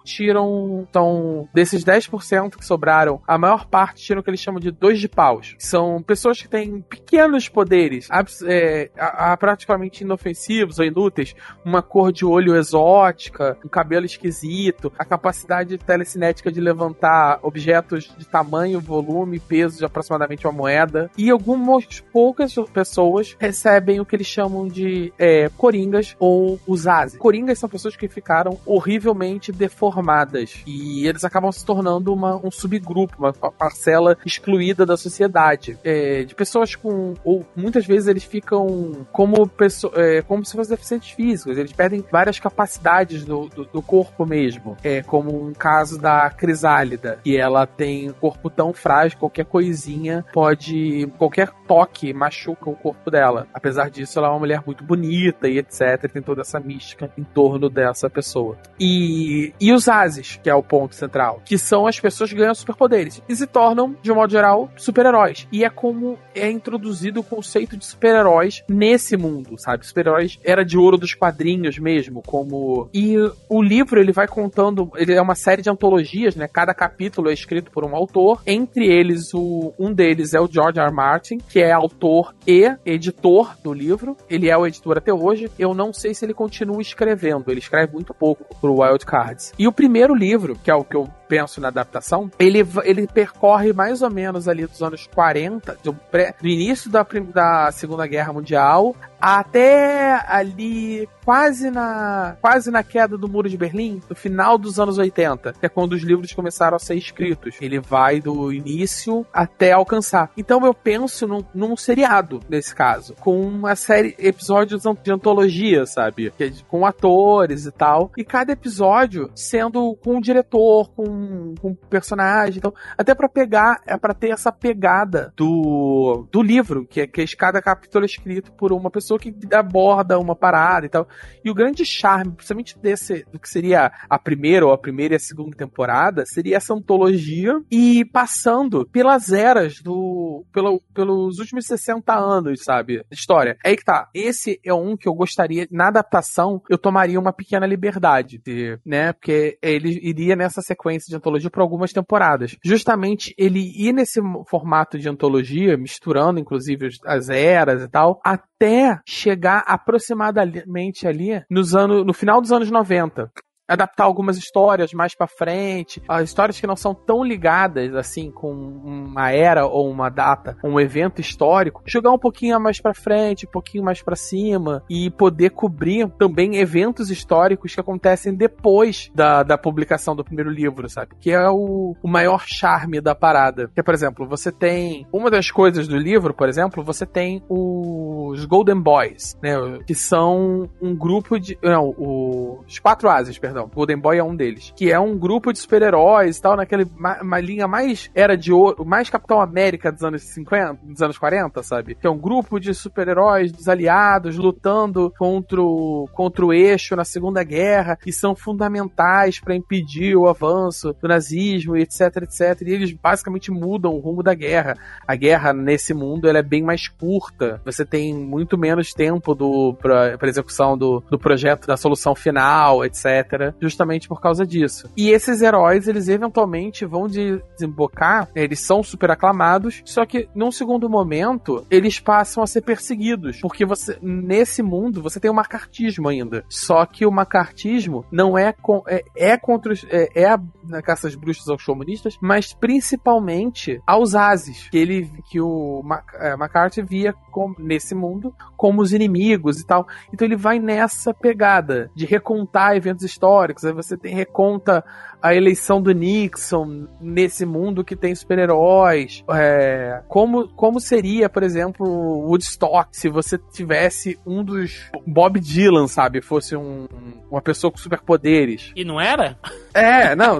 tiram. Então, desses 10% que sobraram, a maior parte tiram o que eles chamam de dois de paus. São pessoas que têm pequenos poderes, é, a, a, praticamente inofensivos ou inúteis, uma cor de olho exótica, um cabelo esquisito, a capacidade telecinética de levantar objetos de tamanho, volume, peso de aproximadamente uma moeda. E algumas poucas pessoas recebem o que eles chamam de é, coringas ou usaze. Coringas são pessoas que ficaram horrivelmente deformadas. E eles acabam se tornando uma, um subgrupo, uma parcela excluída da sociedade. É, de pessoas com. Ou muitas vezes eles ficam como, pessoa, é, como se fossem deficientes físicos. Eles perdem várias capacidades do, do, do, corpo mesmo. É como um caso da Crisálida, que ela tem um corpo tão frágil, qualquer coisinha pode. qualquer toque machuca o corpo dela. Apesar disso, ela é uma mulher muito bonita e etc. Tem toda essa mística em torno torno dessa pessoa. E, e os Ases, que é o ponto central, que são as pessoas que ganham superpoderes e se tornam, de um modo geral, super-heróis. E é como é introduzido o conceito de super-heróis nesse mundo, sabe? Super-heróis era de ouro dos quadrinhos mesmo, como. E o livro ele vai contando, ele é uma série de antologias, né? Cada capítulo é escrito por um autor. Entre eles, o, um deles é o George R. R. Martin, que é autor e editor do livro. Ele é o editor até hoje. Eu não sei se ele continua escrevendo ele escreve muito pouco pro Wild Cards. E o primeiro livro, que é o que eu penso na adaptação, ele, ele percorre mais ou menos ali dos anos 40, do, pré, do início da, da Segunda Guerra Mundial até ali quase na quase na queda do muro de Berlim, no final dos anos 80, que é quando os livros começaram a ser escritos. Ele vai do início até alcançar. Então eu penso num, num seriado nesse caso, com uma série episódios de antologia, sabe, é com atores e tal, e cada episódio sendo com um diretor, com, com um personagem, então até para pegar é para ter essa pegada do do livro, que é que cada capítulo é escrito por uma pessoa pessoa que aborda uma parada e tal. E o grande charme, principalmente desse, do que seria a primeira ou a primeira e a segunda temporada, seria essa antologia e passando pelas eras do. Pelo, pelos últimos 60 anos, sabe? História. É aí que tá. Esse é um que eu gostaria, na adaptação, eu tomaria uma pequena liberdade, de, né? Porque ele iria nessa sequência de antologia por algumas temporadas. Justamente ele ir nesse formato de antologia, misturando inclusive as eras e tal, até chegar aproximadamente ali nos anos, no final dos anos 90 adaptar algumas histórias mais para frente, as histórias que não são tão ligadas assim com uma era ou uma data, um evento histórico, jogar um pouquinho mais para frente, um pouquinho mais para cima e poder cobrir também eventos históricos que acontecem depois da, da publicação do primeiro livro, sabe? Que é o, o maior charme da parada. Que, por exemplo, você tem uma das coisas do livro, por exemplo, você tem os Golden Boys, né? Que são um grupo de não, os quatro ases, perdão perdão, Golden Boy é um deles. Que é um grupo de super-heróis e tal, naquela uma linha mais era de ouro, mais Capitão América dos anos 50, dos anos 40, sabe? Que é um grupo de super-heróis dos aliados lutando contra o, contra o eixo na Segunda Guerra e são fundamentais para impedir o avanço do nazismo, etc, etc. E eles basicamente mudam o rumo da guerra. A guerra nesse mundo ela é bem mais curta. Você tem muito menos tempo do para execução do, do projeto da solução final, etc justamente por causa disso. E esses heróis, eles eventualmente vão desembocar, eles são super aclamados, só que num segundo momento, eles passam a ser perseguidos, porque você nesse mundo você tem o macartismo ainda. Só que o macartismo não é com, é, é contra os, é, é a, na caça às bruxas aos comunistas, mas principalmente aos ases, que ele que o Mac, é, McCarthy via com, nesse mundo como os inimigos e tal. Então ele vai nessa pegada de recontar eventos históricos históricos, aí você tem reconta a eleição do Nixon nesse mundo que tem super-heróis. É, como, como seria, por exemplo, Woodstock se você tivesse um dos Bob Dylan, sabe? Fosse um, uma pessoa com superpoderes. E não era? É, não,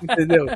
entendeu?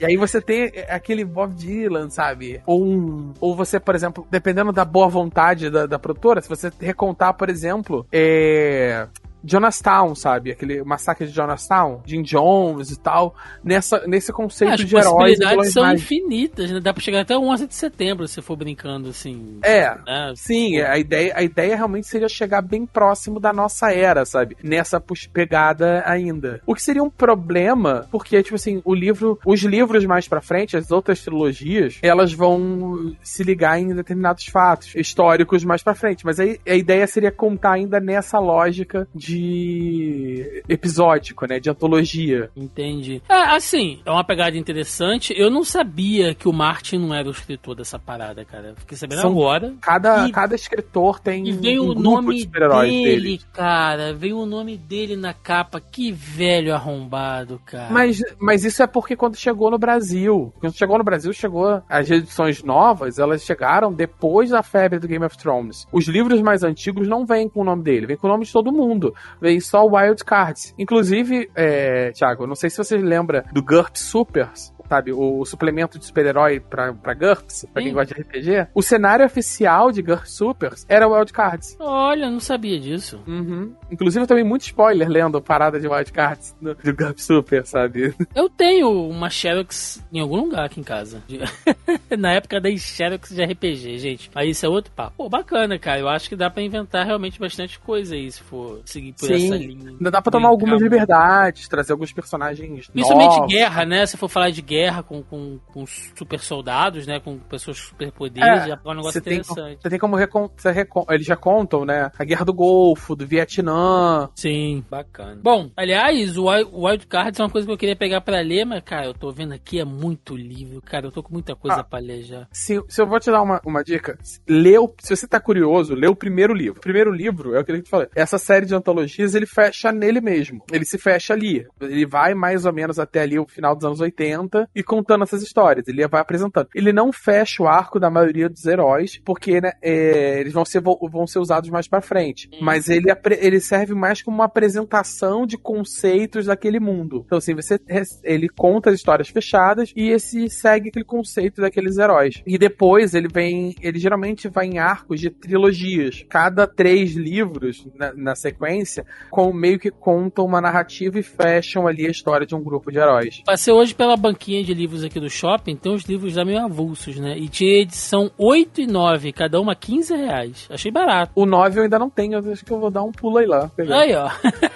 E aí você tem aquele Bob Dylan, sabe? Ou um, ou você, por exemplo, dependendo da boa vontade da, da produtora, se você recontar, por exemplo, é, Jonastown, sabe? Aquele massacre de Jonastown, Jim Jones e tal, nessa, nesse conceito é, de heróis. As possibilidades são mais... infinitas, né? Dá pra chegar até o 11 de setembro se for brincando assim. É, né? sim, a ideia, a ideia realmente seria chegar bem próximo da nossa era, sabe? Nessa pegada ainda. O que seria um problema, porque, tipo assim, o livro, os livros mais pra frente, as outras trilogias, elas vão se ligar em determinados fatos históricos mais pra frente, mas aí a ideia seria contar ainda nessa lógica de de episódico, né? De antologia. Entendi. É, assim, é uma pegada interessante. Eu não sabia que o Martin não era o escritor dessa parada, cara. Fiquei sabendo São, agora. Cada, e, cada escritor tem e veio um o nome de dele, dele, cara. Veio o nome dele na capa. Que velho arrombado, cara. Mas, mas isso é porque quando chegou no Brasil, quando chegou no Brasil, chegou as edições novas, elas chegaram depois da febre do Game of Thrones. Os livros mais antigos não vêm com o nome dele, vêm com o nome de todo mundo vem só Wild Cards. Inclusive, é, Thiago, não sei se você lembra do GURP Supers, sabe? O suplemento de super-herói pra, pra GURPS, pra quem gosta de RPG. O cenário oficial de GURPS Supers era Wild Cards. Olha, não sabia disso. Uhum. Inclusive, eu também muito spoiler lendo parada de Wild Cards do, do GURPS Super, sabe? Eu tenho uma Xerox em algum lugar aqui em casa. Na época da Xerox de RPG, gente. Aí isso é outro papo. Pô, bacana, cara. Eu acho que dá pra inventar realmente bastante coisa aí, se for seguir por Sim. essa linha. Ainda dá pra tomar algumas liberdades, trazer alguns personagens Principalmente novos. guerra, né? Se for falar de guerra guerra com, com, com super soldados, né? Com pessoas super poderes, é, já é um negócio tem, interessante. Você tem como recon, recon, eles já contam, né? A guerra do Golfo, do Vietnã. Sim, bacana. Bom, aliás, o Wild Cards é uma coisa que eu queria pegar pra ler, mas, cara, eu tô vendo aqui, é muito livro, cara. Eu tô com muita coisa ah, pra ler já. Se, se eu vou te dar uma, uma dica, lê o, se você tá curioso, lê o primeiro livro. O primeiro livro, é o que eu te falei. Essa série de antologias, ele fecha nele mesmo. Ele se fecha ali. Ele vai mais ou menos até ali o final dos anos 80 e contando essas histórias. Ele vai apresentando. Ele não fecha o arco da maioria dos heróis, porque né, é, eles vão ser, vão ser usados mais para frente. Mas ele, ele serve mais como uma apresentação de conceitos daquele mundo. Então, assim, você, ele conta as histórias fechadas e esse segue aquele conceito daqueles heróis. E depois ele vem. Ele geralmente vai em arcos de trilogias. Cada três livros na, na sequência, com meio que contam uma narrativa e fecham ali a história de um grupo de heróis. Passei hoje pela banquinha de livros aqui do shopping, tem os livros já meio avulsos, né? E tinha edição 8 e 9, cada uma 15 reais. Achei barato. O 9 eu ainda não tenho, acho que eu vou dar um pulo aí lá. Pegar. Aí, ó.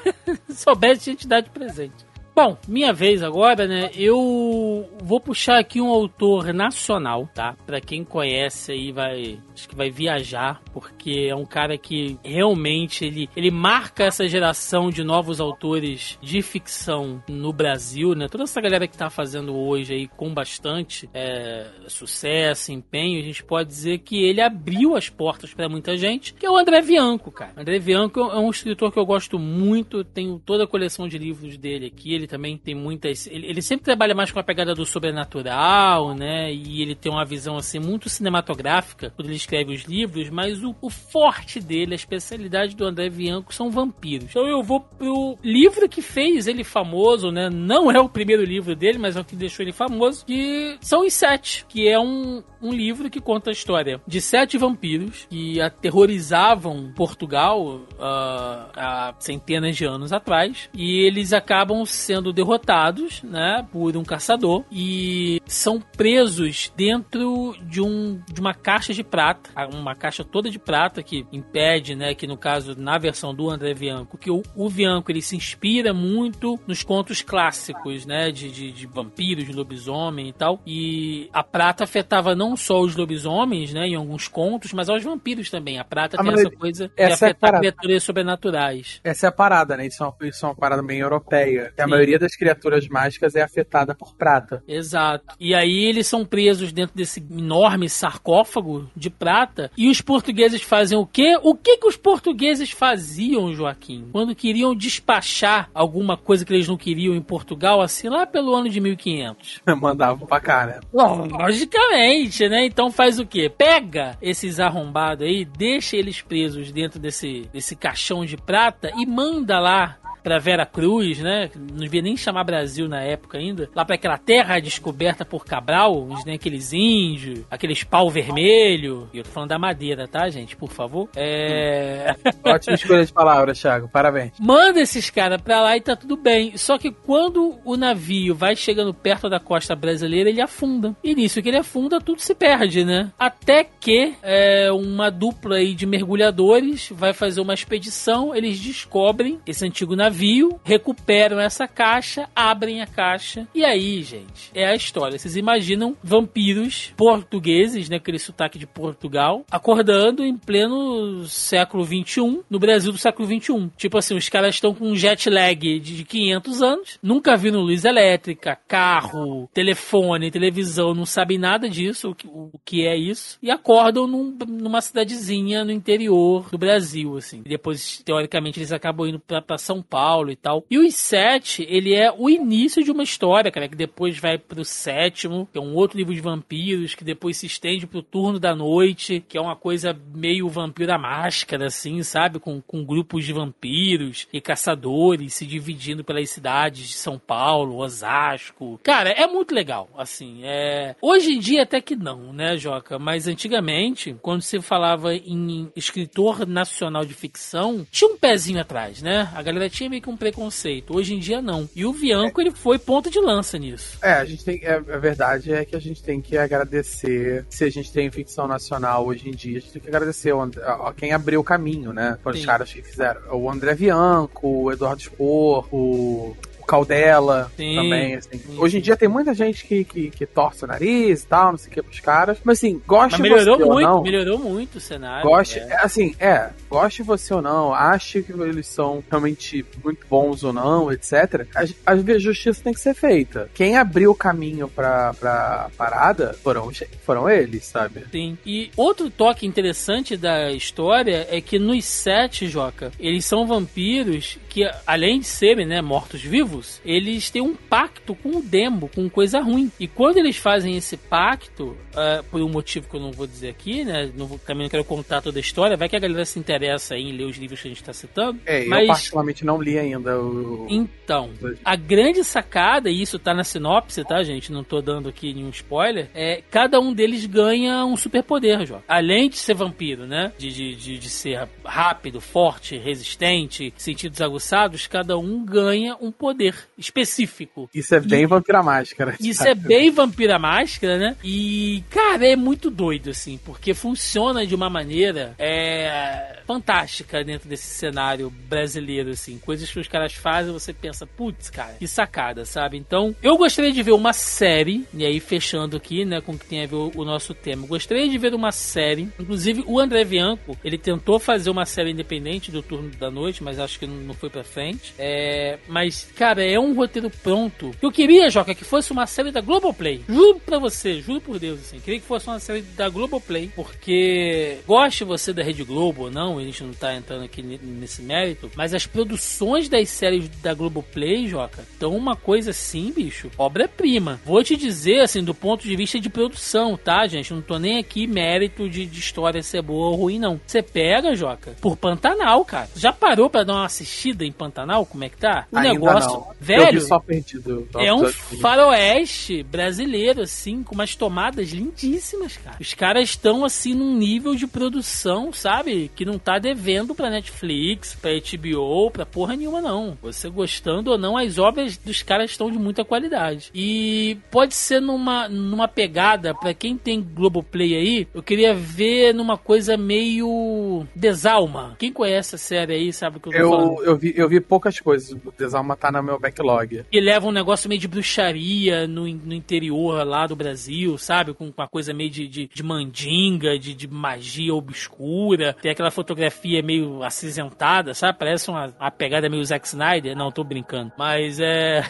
Soubesse, a gente dá de presente. Bom, minha vez agora, né? Eu vou puxar aqui um autor nacional, tá? Pra quem conhece aí vai, acho que vai viajar, porque é um cara que realmente ele, ele marca essa geração de novos autores de ficção no Brasil, né? Toda essa galera que tá fazendo hoje aí com bastante é, sucesso, empenho, a gente pode dizer que ele abriu as portas para muita gente, que é o André Bianco, cara. André Bianco é um escritor que eu gosto muito, tenho toda a coleção de livros dele aqui, ele também tem muitas. Ele, ele, sempre trabalha mais com a pegada do sobrenatural, né? E ele tem uma visão assim muito cinematográfica quando ele escreve os livros, mas o, o forte dele, a especialidade do André Bianco são vampiros. Então eu vou pro livro que fez ele famoso, né? Não é o primeiro livro dele, mas é o que deixou ele famoso, que são os Sete, que é um, um livro que conta a história de sete vampiros que aterrorizavam Portugal uh, há centenas de anos atrás. E eles acabam sendo derrotados, né, por um caçador e são presos dentro de, um, de uma caixa de prata, uma caixa toda de prata que impede, né, que no caso na versão do André Bianco, que o, o Bianco ele se inspira muito nos contos clássicos, né, de, de, de vampiros, de lobisomem e tal. E a prata afetava não só os lobisomens, né, em alguns contos, mas aos vampiros também. A prata a tem essa coisa de essa afetar é criaturas sobrenaturais. Essa é a parada, né? Isso é uma, isso é uma parada bem europeia. A maioria das criaturas mágicas é afetada por prata. Exato. E aí eles são presos dentro desse enorme sarcófago de prata. E os portugueses fazem o quê? O que, que os portugueses faziam, Joaquim? Quando queriam despachar alguma coisa que eles não queriam em Portugal, assim, lá pelo ano de 1500. Mandavam pra cá, né? Logicamente, né? Então faz o quê? Pega esses arrombados aí, deixa eles presos dentro desse, desse caixão de prata e manda lá pra Vera Cruz, né? Não devia nem chamar Brasil na época ainda. Lá pra aquela terra descoberta por Cabral, né? aqueles índios, aqueles pau vermelho. E eu tô falando da madeira, tá, gente? Por favor. É. Ótima escolha de palavras, Thiago. Parabéns. Manda esses caras pra lá e tá tudo bem. Só que quando o navio vai chegando perto da costa brasileira, ele afunda. E nisso que ele afunda, tudo se perde, né? Até que é, uma dupla aí de mergulhadores vai fazer uma expedição, eles descobrem esse antigo navio navio, recuperam essa caixa, abrem a caixa. E aí, gente, é a história. Vocês imaginam vampiros portugueses, né? Aquele sotaque de Portugal, acordando em pleno século XXI, no Brasil do século XXI. Tipo assim, os caras estão com um jet lag de 500 anos, nunca viram luz elétrica, carro, telefone, televisão, não sabem nada disso, o que, o que é isso, e acordam num, numa cidadezinha no interior do Brasil, assim. Depois, teoricamente, eles acabam indo para São Paulo Paulo e tal. E os sete, ele é o início de uma história, cara, que depois vai pro sétimo, que é um outro livro de vampiros, que depois se estende pro turno da noite, que é uma coisa meio vampiro da máscara, assim, sabe? Com, com grupos de vampiros e caçadores se dividindo pelas cidades de São Paulo, Osasco. Cara, é muito legal, assim. É... Hoje em dia até que não, né, Joca? Mas antigamente, quando se falava em escritor nacional de ficção, tinha um pezinho atrás, né? A galera tinha meio que um preconceito. Hoje em dia, não. E o Bianco, é. ele foi ponta de lança nisso. É, a gente tem. É, a verdade é que a gente tem que agradecer. Se a gente tem ficção nacional hoje em dia, a gente tem que agradecer a, a quem abriu o caminho, né? Para os caras que fizeram. O André Bianco, o Eduardo Spor, o o Caldela sim, também, assim. Sim. Hoje em dia tem muita gente que, que, que, torce o nariz e tal, não sei o que pros caras. Mas assim, goste mas melhorou você muito, ou não. Melhorou muito o cenário. Goste, é. assim, é, goste você ou não, ache que eles são realmente muito bons ou não, etc. A, a justiça tem que ser feita. Quem abriu o caminho pra, pra parada foram, foram eles, sabe? Sim. E outro toque interessante da história é que nos sete, Joca, eles são vampiros que, além de serem, né, mortos-vivos, eles têm um pacto com o Dembo, com coisa ruim. E quando eles fazem esse pacto, uh, por um motivo que eu não vou dizer aqui, né? Não vou, também não quero contar toda a história, vai que a galera se interessa em ler os livros que a gente está citando. É, mas... eu particularmente não li ainda o. Então, a grande sacada, e isso tá na sinopse, tá, gente? Não tô dando aqui nenhum spoiler, é cada um deles ganha um superpoder, Jó. Além de ser vampiro, né? De, de, de, de ser rápido, forte, resistente, sentidos aguçados, cada um ganha um poder poder específico. Isso é bem e, Vampira Máscara. Isso é bem Vampira Máscara, né? E, cara, é muito doido, assim, porque funciona de uma maneira. É fantástica dentro desse cenário brasileiro, assim. Coisas que os caras fazem, você pensa, putz, cara, que sacada, sabe? Então, eu gostaria de ver uma série, e aí fechando aqui, né, com o que tem a ver o, o nosso tema. Gostaria de ver uma série, inclusive o André Bianco, ele tentou fazer uma série independente do Turno da Noite, mas acho que não foi pra frente. É, mas, cara, é um roteiro pronto. Eu queria, Joca, que fosse uma série da Globoplay. Juro pra você, juro por Deus, assim. Queria que fosse uma série da Globoplay, porque goste você da Rede Globo ou não, a gente não tá entrando aqui nesse mérito, mas as produções das séries da Globoplay, Joca, estão uma coisa assim, bicho, obra-prima. Vou te dizer, assim, do ponto de vista de produção, tá, gente? Não tô nem aqui mérito de, de história ser boa ou ruim, não. Você pega, Joca, por Pantanal, cara. Já parou para dar uma assistida em Pantanal? Como é que tá? O Ainda negócio, não. Velho. Só perdido. É um faroeste brasileiro, assim, com umas tomadas lindíssimas, cara. Os caras estão, assim, num nível de produção, sabe? Que não tá devendo pra Netflix, pra HBO, pra porra nenhuma, não. Você gostando ou não, as obras dos caras estão de muita qualidade. E pode ser numa, numa pegada, pra quem tem Globoplay aí, eu queria ver numa coisa meio Desalma. Quem conhece a série aí sabe o que eu tô Eu, falando. eu, vi, eu vi poucas coisas. O Desalma tá no meu backlog. E leva um negócio meio de bruxaria no, no interior lá do Brasil, sabe? Com uma coisa meio de, de, de mandinga, de, de magia obscura. Tem aquela fotografia meio acinzentada, sabe? Parece uma, uma pegada meio Zack Snyder. Não, tô brincando. Mas é.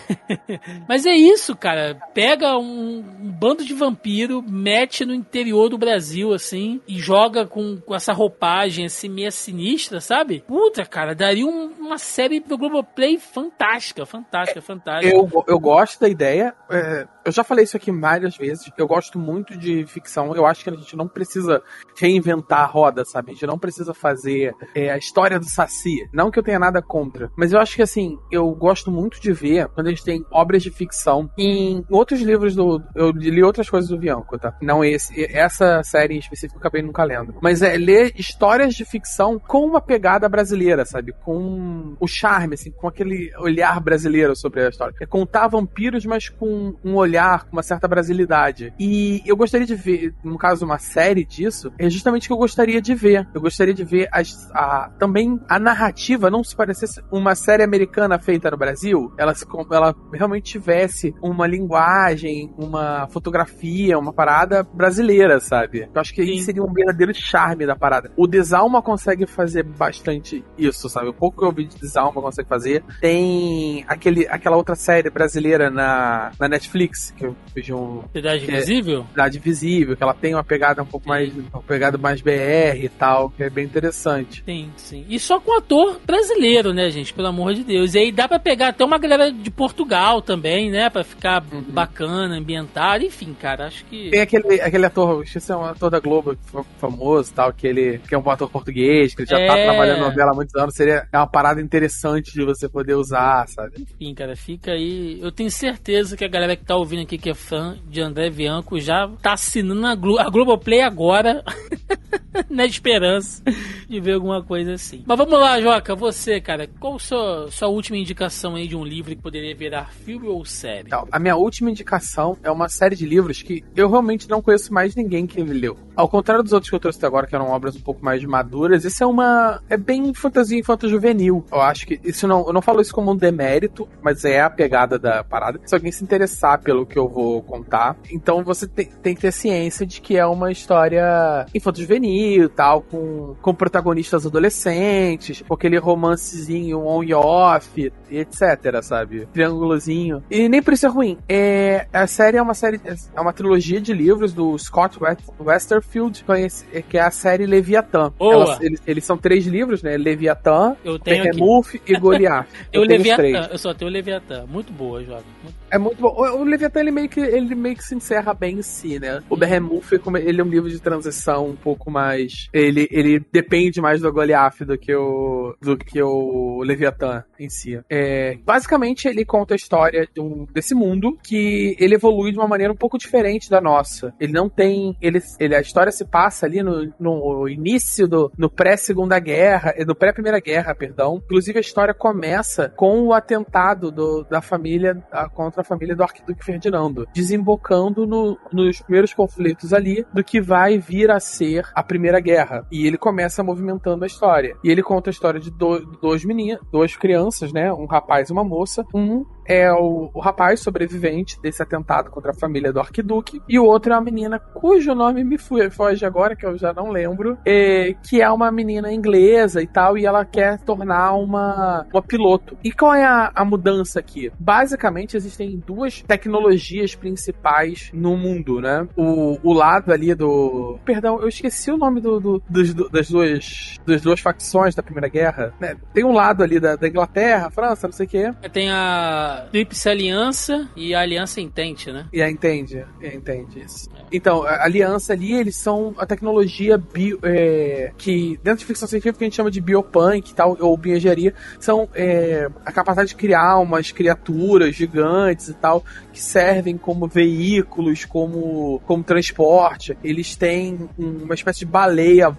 Mas é isso, cara. Pega um, um bando de vampiro, mete no interior do Brasil, assim, e joga com, com essa roupagem, assim, meio sinistra, sabe? Puta, cara, daria um- uma série do Globoplay fantástica, fantástica, fantástica. Eu, eu gosto da ideia. é, eu já falei isso aqui várias vezes. Eu gosto muito de ficção. Eu acho que a gente não precisa reinventar a roda, sabe? A gente não precisa fazer é, a história do Saci. Não que eu tenha nada contra. Mas eu acho que, assim, eu gosto muito de ver quando a gente tem obras de ficção. Em outros livros do. Eu li outras coisas do Bianco, tá? Não esse. Essa série em específico eu acabei nunca lendo. Mas é ler histórias de ficção com uma pegada brasileira, sabe? Com o charme, assim, com aquele olhar brasileiro sobre a história. É contar vampiros, mas com um olhar, com uma certa brasilidade. E eu gostaria de ver, no caso, uma série disso, é justamente o que eu gostaria de ver. Eu gostaria de ver as, a, também a narrativa não se parecesse uma série americana feita no Brasil, ela, se, ela realmente tivesse uma linguagem, uma fotografia, uma parada brasileira, sabe? Eu acho que Sim. isso seria um verdadeiro charme da parada. O Desalma consegue fazer bastante isso, sabe? O pouco que eu vi de Desalma consegue fazer. Tem aquele, aquela outra série brasileira na, na Netflix, que eu vejo um Cidade é- Invisível? Cidade Visível, que ela tem uma pegada um pouco mais, uma pegada mais BR e tal, que é bem interessante. Sim, sim. E só com ator brasileiro, né, gente? Pelo amor de Deus. E aí dá pra pegar até uma galera de Portugal também, né? Pra ficar Uhum. bacana, ambientado. Enfim, cara, acho que. Tem aquele, aquele ator, esqueci, é um ator da Globo fa- famoso e tal, que ele que é um ator português, que ele já tá É. trabalhando na novela há muitos anos, seria é uma parada interessante de você poder usar, sabe? Enfim, cara, fica aí. Eu tenho certeza que a galera que tá ouvindo aqui, que é fã de André Bianco, já tá assinando a, Glo a Globoplay agora. na esperança de ver alguma coisa assim. Mas vamos lá, Joca, você, cara, qual a sua, sua última indicação aí de um livro que poderia virar filme ou série? Então, a minha última indicação é uma série de livros que eu realmente não conheço mais ninguém que leu. Ao contrário dos outros que eu trouxe até agora, que eram obras um pouco mais maduras, esse é uma. é bem fantasia infanto-juvenil. Eu acho que. Isso não. Eu não falo isso como um demérito, mas é a pegada da parada. Se alguém se interessar pelo que eu vou contar, então você tem, tem que ter ciência de que é uma história infanto-juvenil e tal, com, com protagonistas adolescentes, com aquele romancezinho on e off, etc, sabe? Triângulozinho. E nem por isso é ruim. É, a série é uma série. É uma trilogia de livros do Scott West- Westerfield, conhece- que é a série Leviatã. Elas- eles, eles são três livros, né? Leviatã, Eu. Behemoth e Goliath. Eu, três. Leviatã, eu só tenho o Leviatã. Muito boa, Joga. Muito- É muito bom. O, o Leviatã, ele meio, que, ele meio que se encerra bem em si, né? O Behemoth, como ele é um livro de transição um pouco mais... Ele, ele depende mais do Goliath do que o, do que o Leviatã em si. É, basicamente, ele conta a história de um- desse mundo que ele evolui de uma maneira um pouco diferente da nossa. Ele não tem... Ele, ele, a história se passa ali no, no início do... no pré-segunda guerra, no pré-primeira guerra, perdão. Inclusive, a história começa com o atentado do- da família ah, contra contra a família do Arquiduque Ferdinando, desembocando no, nos primeiros conflitos ali do que vai vir a ser a Primeira Guerra. E ele começa movimentando a história. E ele conta a história de do, dois meninos, duas crianças, né? Um rapaz e uma moça. Um é o, o, rapaz sobrevivente desse atentado contra a família do Arquiduque, e o outro é uma menina cujo nome me foge agora, que eu já não lembro, é, que é uma menina inglesa e tal, e ela quer tornar uma, uma piloto. E qual é a, a mudança aqui? Basicamente, existem duas tecnologias principais no mundo, né? O, o lado ali do. Perdão, eu esqueci o nome do, do, dos, do das, duas, das duas facções da Primeira Guerra. Né? Tem um lado ali da, da Inglaterra, França, não sei o quê. Tem a Tríplice Aliança e a Aliança Entente, né? E a Entende, entende isso. Então, a Aliança ali, eles são a tecnologia bio, é, que dentro de ficção científica a gente chama de biopunk tal, ou bioengenharia, são é, a capacidade de criar umas criaturas gigantes e tal, que servem como veículos, como, como transporte. Eles têm uma espécie de baleia,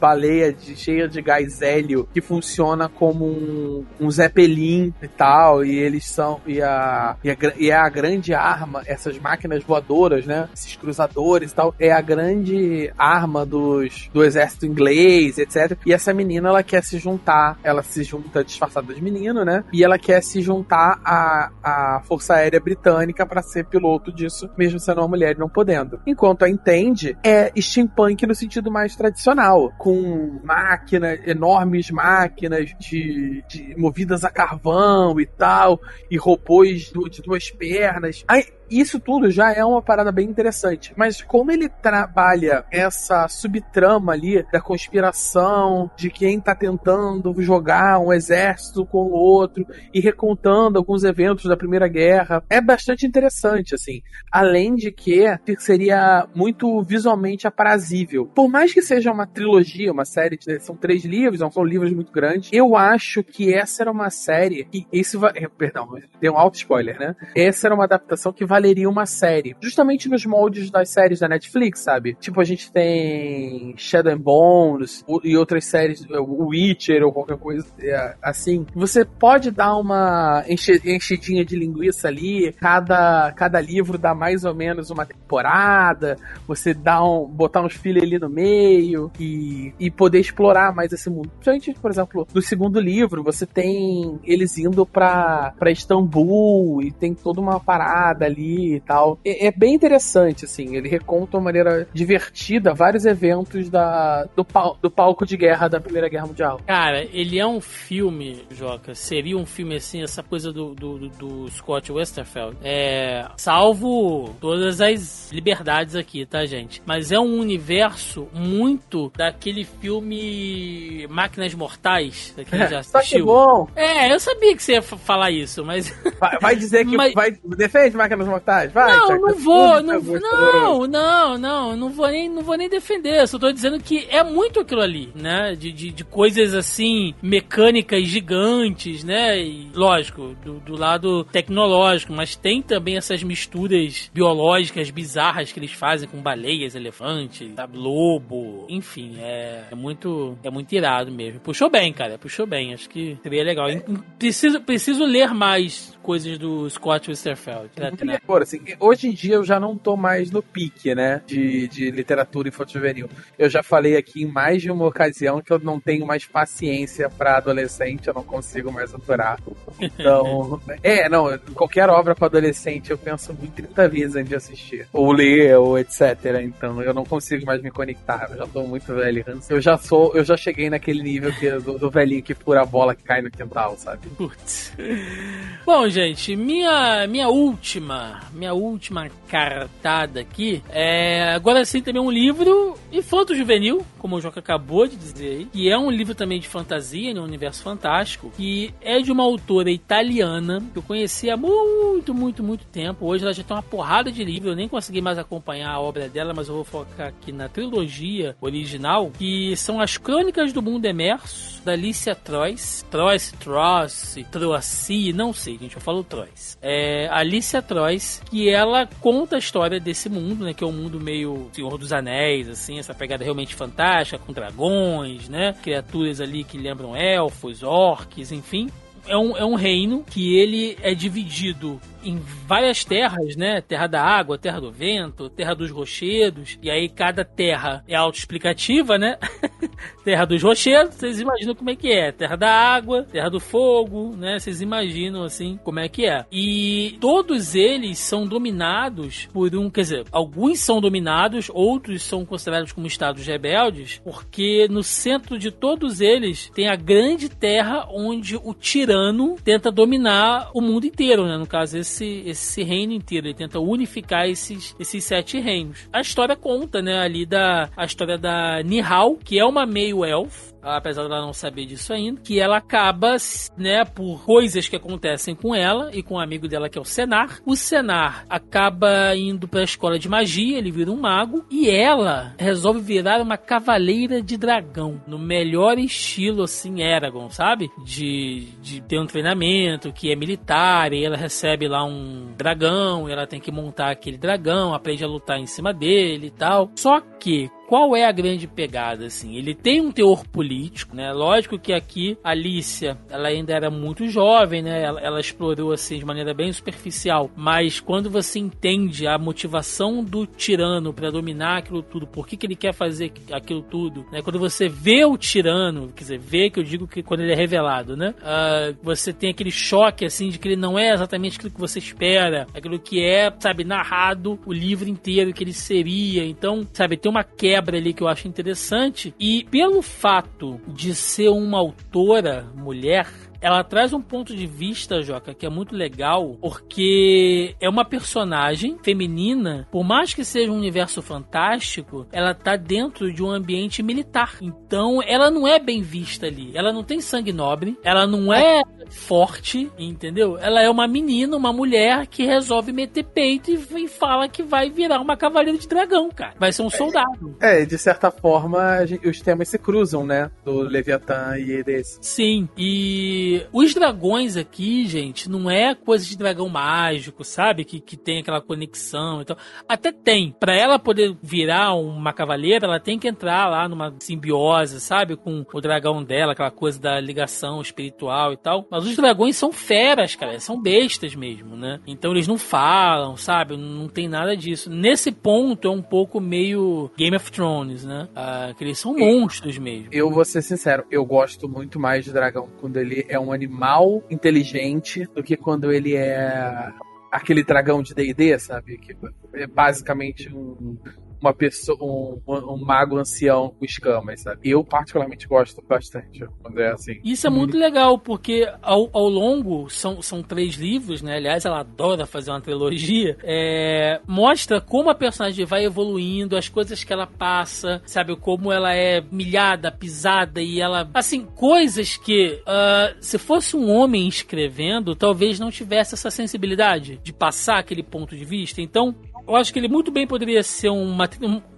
baleia de, cheia de gás hélio, que funciona como um, um zeppelin e tal, e eles são e a, e a, e é a grande arma, essas máquinas voadoras, né? Esses cruzadores e tal, é a grande arma dos, do exército inglês, etc. E essa menina, ela quer se juntar, ela se junta disfarçada de menino, né? E ela quer se juntar à, à Força Aérea Britânica para ser piloto disso, mesmo sendo uma mulher e não podendo. Enquanto a Entende é steampunk no sentido mais tradicional, com máquinas, enormes máquinas de, de movidas a carvão e tal, e robôs de duas pernas. Aí, isso tudo já é uma parada bem interessante. Mas como ele trabalha essa subtrama ali da conspiração, de quem tá tentando jogar um exército com o outro e recontando alguns eventos da Primeira Guerra, é bastante interessante, assim. Além de que seria muito visualmente aprazível. Por mais que seja uma trilogia, uma série, são três livros, não são livros muito grandes, eu acho que essa era uma série que isso vai, perdão, deu um alto spoiler, né? Essa era uma adaptação que vai valeria uma série. Justamente nos moldes das séries da Netflix, sabe? Tipo, a gente tem Shadow and Bones e outras séries, o Witcher ou qualquer coisa é, assim. Você pode dar uma enchidinha de linguiça ali, cada, cada livro dá mais ou menos uma temporada, você dá um, botar uns filhos ali no meio e, e poder explorar mais esse mundo. Principalmente, por exemplo, no segundo livro, você tem eles indo pra, pra Istambul e tem toda uma parada ali e tal. É, é, bem interessante, assim. Ele reconta de uma maneira divertida vários eventos da, do, pal, do palco de guerra da Primeira Guerra Mundial. Cara, ele é um filme, Joca. Seria um filme assim, essa coisa do, do, do Scott Westerfeld. É. Salvo todas as liberdades aqui, tá, gente? Mas é um universo muito daquele filme Máquinas Mortais, daquele já assistiu. Tá que bom! É, eu sabia que você ia falar isso, mas. Vai, vai dizer que mas... vai. Defende Máquinas Mortais Vai, não, não vou, não, não, não, não, não vou nem, não vou nem defender. Só tô dizendo que é muito aquilo ali, né? De, de, de coisas assim, mecânicas gigantes, né? E, lógico, do, do lado tecnológico, mas tem também essas misturas biológicas bizarras que eles fazem com baleias, elefantes, sabe, lobo, enfim, é, é muito, é muito irado mesmo. Puxou bem, cara, puxou bem. Acho que seria legal. Preciso, preciso ler mais coisas do Scott Westerfeld. Né? assim, hoje em dia eu já não tô mais no pique, né, de, de literatura infanto-juvenil. Eu já falei aqui em mais de uma ocasião que eu não tenho mais paciência para adolescente, eu não consigo mais aturar. Então, é, não, qualquer obra para adolescente eu penso muito 30 vezes antes de assistir, ou ler, ou etc. Então, eu não consigo mais me conectar, eu já tô muito velho. Eu já sou, eu já cheguei naquele nível que, do, do velhinho que fura a bola que cai no quintal, sabe? Putz. Bom, gente, minha, minha última, minha última cartada aqui é agora sim também um livro infanto juvenil, como o Joca acabou de dizer que é um livro também de fantasia, no né, um universo fantástico, que é de uma autora italiana que eu conheci há muito, muito, muito tempo. Hoje ela já tem uma porrada de livros, eu nem consegui mais acompanhar a obra dela, mas eu vou focar aqui na trilogia original, que são as Crônicas do Mundo Emerso, da Alicia Trois, Trois, Tross, Troassi, não sei, gente, eu falo Trois. É Alicia Trois, que ela conta a história desse mundo, né, que é um mundo meio Senhor dos Anéis, assim, essa pegada realmente fantástica, com dragões, né, criaturas ali que lembram elfos, orques, enfim. É um, é um reino que ele é dividido em várias terras, né? Terra da água, terra do vento, terra dos rochedos. E aí cada terra é autoexplicativa, né? terra dos rochedos, vocês imaginam como é que é. Terra da água, terra do fogo, né? Vocês imaginam assim como é que é. E todos eles são dominados por um, quer dizer, alguns são dominados, outros são considerados como estados rebeldes, porque no centro de todos eles tem a grande terra onde o tirano tenta dominar o mundo inteiro, né? No caso, esse esse, esse reino inteiro, ele tenta unificar esses, esses sete reinos. A história conta, né, ali da a história da Nihal, que é uma meio elfo, apesar dela não saber disso ainda, que ela acaba, né, por coisas que acontecem com ela e com o um amigo dela que é o Senar. O Senar acaba indo para a escola de magia, ele vira um mago e ela resolve virar uma cavaleira de dragão, no melhor estilo assim Eragon, sabe? De, de ter um treinamento que é militar e ela recebe lá um dragão, e ela tem que montar aquele dragão, aprende a lutar em cima dele e tal. Só que qual é a grande pegada, assim? Ele tem um teor político, né? Lógico que aqui a Alicia, ela ainda era muito jovem, né? Ela, ela explorou, assim, de maneira bem superficial. Mas quando você entende a motivação do tirano para dominar aquilo tudo, por que, que ele quer fazer aquilo tudo, né? Quando você vê o tirano, quer dizer, vê que eu digo que quando ele é revelado, né? Uh, você tem aquele choque, assim, de que ele não é exatamente aquilo que você espera, aquilo que é, sabe, narrado o livro inteiro que ele seria. Então, sabe, tem uma queda quebra ali que eu acho interessante. E pelo fato de ser uma autora mulher, ela traz um ponto de vista, Joca, que é muito legal, porque é uma personagem feminina, por mais que seja um universo fantástico, ela tá dentro de um ambiente militar. Então, ela não é bem vista ali. Ela não tem sangue nobre, ela não é forte, entendeu? Ela é uma menina, uma mulher que resolve meter peito e, e fala que vai virar uma cavaleira de dragão, cara. Vai ser um soldado. É, de certa forma, os temas se cruzam, né? Do Leviatã e desse. Sim, e os dragões aqui, gente, não é coisa de dragão mágico, sabe? Que, que tem aquela conexão e tal. Até tem. Para ela poder virar uma cavaleira, ela tem que entrar lá numa simbiose, sabe? Com o dragão dela, aquela coisa da ligação espiritual e tal. Mas os dragões são feras, cara. São bestas mesmo, né? Então eles não falam, sabe? Não tem nada disso. Nesse ponto é um pouco meio Game of Thrones, né? Ah, que eles são monstros mesmo. Eu vou ser sincero, eu gosto muito mais de dragão quando ele é é um animal inteligente do que quando ele é aquele dragão de D&D, sabe? Que é basicamente um, uma pessoa, um, um, mago ancião com escamas, sabe? Eu particularmente gosto bastante quando é assim. Isso é muito legal, porque ao, ao longo, são, são três livros, né? Aliás, ela adora fazer uma trilogia. É, mostra como a personagem vai evoluindo, as coisas que ela passa, sabe? Como ela é milhada, pisada e ela. Assim, coisas que uh, se fosse um homem escrevendo, talvez não tivesse essa sensibilidade de passar aquele ponto de vista. Então, eu acho que ele muito bem poderia ser uma,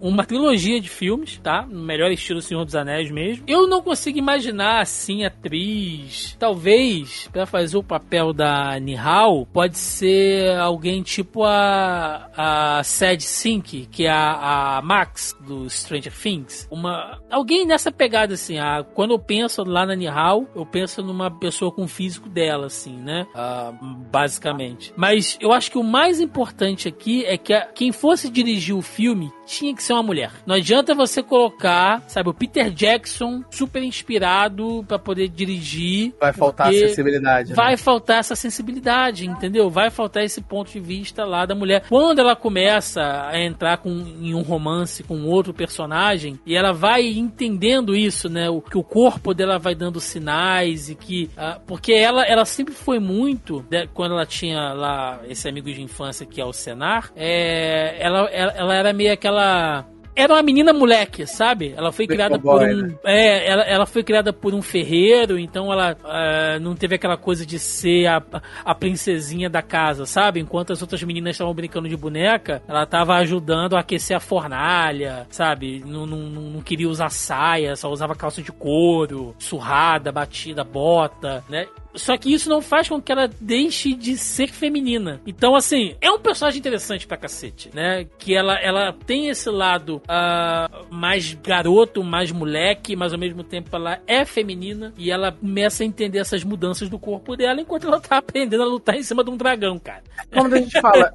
uma trilogia de filmes, tá? No melhor estilo Senhor dos Anéis mesmo. Eu não consigo imaginar, assim, atriz. Talvez, para fazer o papel da Nihal, pode ser alguém tipo a, a Sad Sink, que é a, a Max do Stranger Things. Uma, alguém nessa pegada, assim. A, quando eu penso lá na Nihal, eu penso numa pessoa com o físico dela, assim, né? Uh, basicamente. Mas eu acho que o mais importante aqui é que a quem fosse dirigir o filme tinha que ser uma mulher. Não adianta você colocar, sabe, o Peter Jackson super inspirado para poder dirigir. Vai faltar a sensibilidade. Né? Vai faltar essa sensibilidade, entendeu? Vai faltar esse ponto de vista lá da mulher. Quando ela começa a entrar com, em um romance com outro personagem e ela vai entendendo isso, né? O, que o corpo dela vai dando sinais e que. Uh, porque ela, ela sempre foi muito, né, quando ela tinha lá esse amigo de infância que é o Senar, é, ela, ela, ela era meio aquela ela era uma menina moleque, sabe? Ela foi criada por um. Né? É, ela, ela foi criada por um ferreiro, então ela uh, não teve aquela coisa de ser a, a princesinha da casa, sabe? Enquanto as outras meninas estavam brincando de boneca, ela tava ajudando a aquecer a fornalha, sabe? Não, não, não queria usar saia, só usava calça de couro, surrada, batida, bota, né? Só que isso não faz com que ela deixe de ser feminina. Então, assim, é um personagem interessante pra cacete, né? Que ela, ela tem esse lado uh, mais garoto, mais moleque, mas ao mesmo tempo ela é feminina e ela começa a entender essas mudanças do corpo dela enquanto ela tá aprendendo a lutar em cima de um dragão, cara. Quando a gente fala,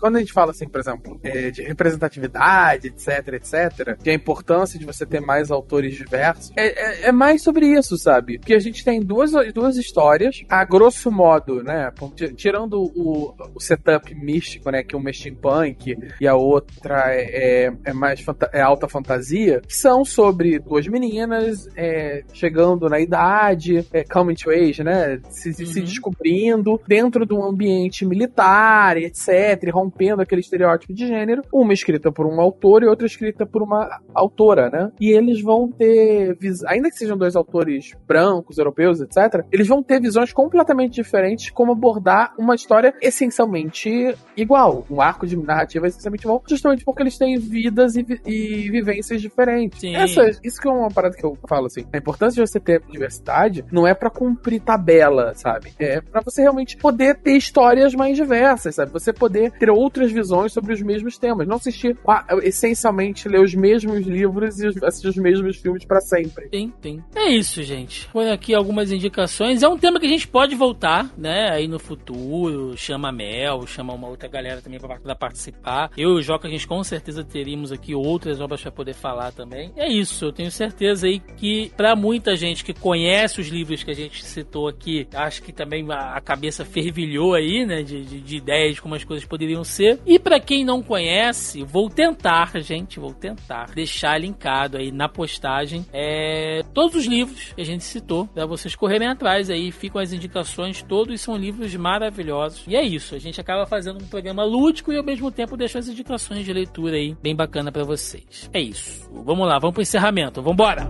quando a gente fala assim, por exemplo, é, de representatividade, etc, etc, de a importância de você ter mais autores diversos, é, é, é mais sobre isso, sabe? Porque a gente tem duas, duas histórias, a grosso modo, né? Tirando o, o setup místico, né? Que é um steampunk e a outra é, é, é mais é alta fantasia, são sobre duas meninas é, chegando na idade, é, coming to age, né? Se, uhum. se descobrindo dentro de um ambiente militar, etc., rompendo aquele estereótipo de gênero, uma escrita por um autor e outra escrita por uma autora, né? E eles vão ter, ainda que sejam dois autores brancos, europeus, etc., eles vão ter visões completamente diferentes como abordar uma história essencialmente igual, um arco de narrativa essencialmente igual, justamente porque eles têm vidas e, e vivências diferentes. Essa, isso que é uma parada que eu falo assim. A importância de você ter diversidade não é para cumprir tabela, sabe? É para você realmente poder ter histórias mais diversas, sabe? Você poder ter outras visões sobre os mesmos temas, não assistir essencialmente ler os mesmos livros e assistir os mesmos filmes para sempre. Sim, sim. É isso, gente. Foi aqui algumas indicações. É um tema que a gente pode voltar, né? Aí no futuro, chama a Mel, chama uma outra galera também para participar. Eu e o Joca, a gente com certeza teríamos aqui outras obras para poder falar também. É isso, eu tenho certeza aí que para muita gente que conhece os livros que a gente citou aqui, acho que também a cabeça fervilhou aí, né? De, de, de ideias de como as coisas poderiam ser. E para quem não conhece, vou tentar, gente, vou tentar deixar linkado aí na postagem é, todos os livros que a gente citou, para vocês correrem atrás aí, ficam as indicações, todos são livros maravilhosos. E é isso, a gente acaba fazendo um programa lúdico e ao mesmo tempo deixa as indicações de leitura aí bem bacana para vocês. É isso. Vamos lá, vamos pro encerramento. Vambora!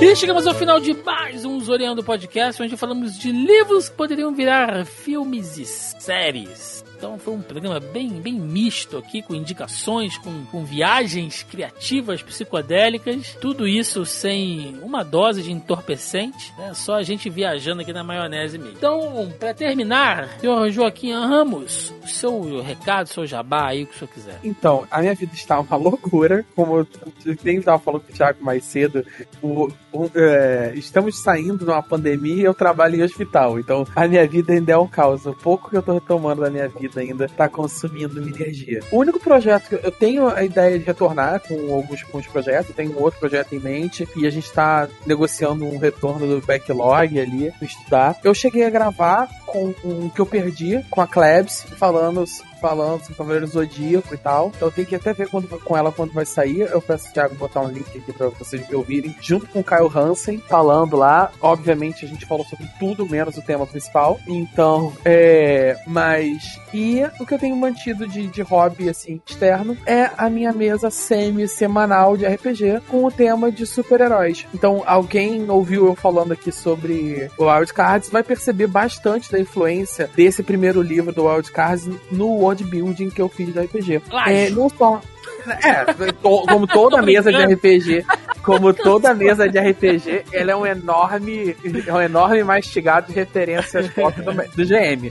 E chegamos ao final de mais um Zoreando Podcast, onde falamos de livros que poderiam virar filmes e séries. Então foi um programa bem, bem misto aqui, com indicações, com, com viagens criativas, psicodélicas. Tudo isso sem uma dose de entorpecente, né? Só a gente viajando aqui na maionese mesmo. Então, para terminar, senhor Joaquim Ramos, o seu recado, seu jabá aí, o que o senhor quiser. Então, a minha vida está uma loucura, como eu nem estava falando com o Thiago mais cedo. O, o, é, estamos saindo de uma pandemia e eu trabalho em hospital. Então, a minha vida ainda é um caos. O pouco que eu estou retomando da minha vida ainda tá consumindo minha energia. O único projeto que eu tenho a ideia de retornar com alguns, os projetos, tenho um outro projeto em mente e a gente tá negociando um retorno do backlog ali, estudar. Eu cheguei a gravar com um que eu perdi com a Klebs, falando falando sobre Cavaleiro Zodíaco e tal. Então tenho que até ver quando, com ela quando vai sair. Eu peço ao Thiago botar um link aqui pra vocês ouvirem. Junto com o Kyle Hansen, falando lá. Obviamente a gente falou sobre tudo menos o tema principal. Então, é. Mas. E o que eu tenho mantido de, de hobby, assim, externo, é a minha mesa semi-semanal de RPG com o tema de super-heróis. Então, alguém ouviu eu falando aqui sobre o Wild Cards, vai perceber bastante da influência desse primeiro livro do Wild Cards no world building que eu fiz da RPG. É, não só. É, como toda mesa de RPG, como toda mesa de RPG, ela é um enorme, é um enorme mastigado de referências pop do, do GM.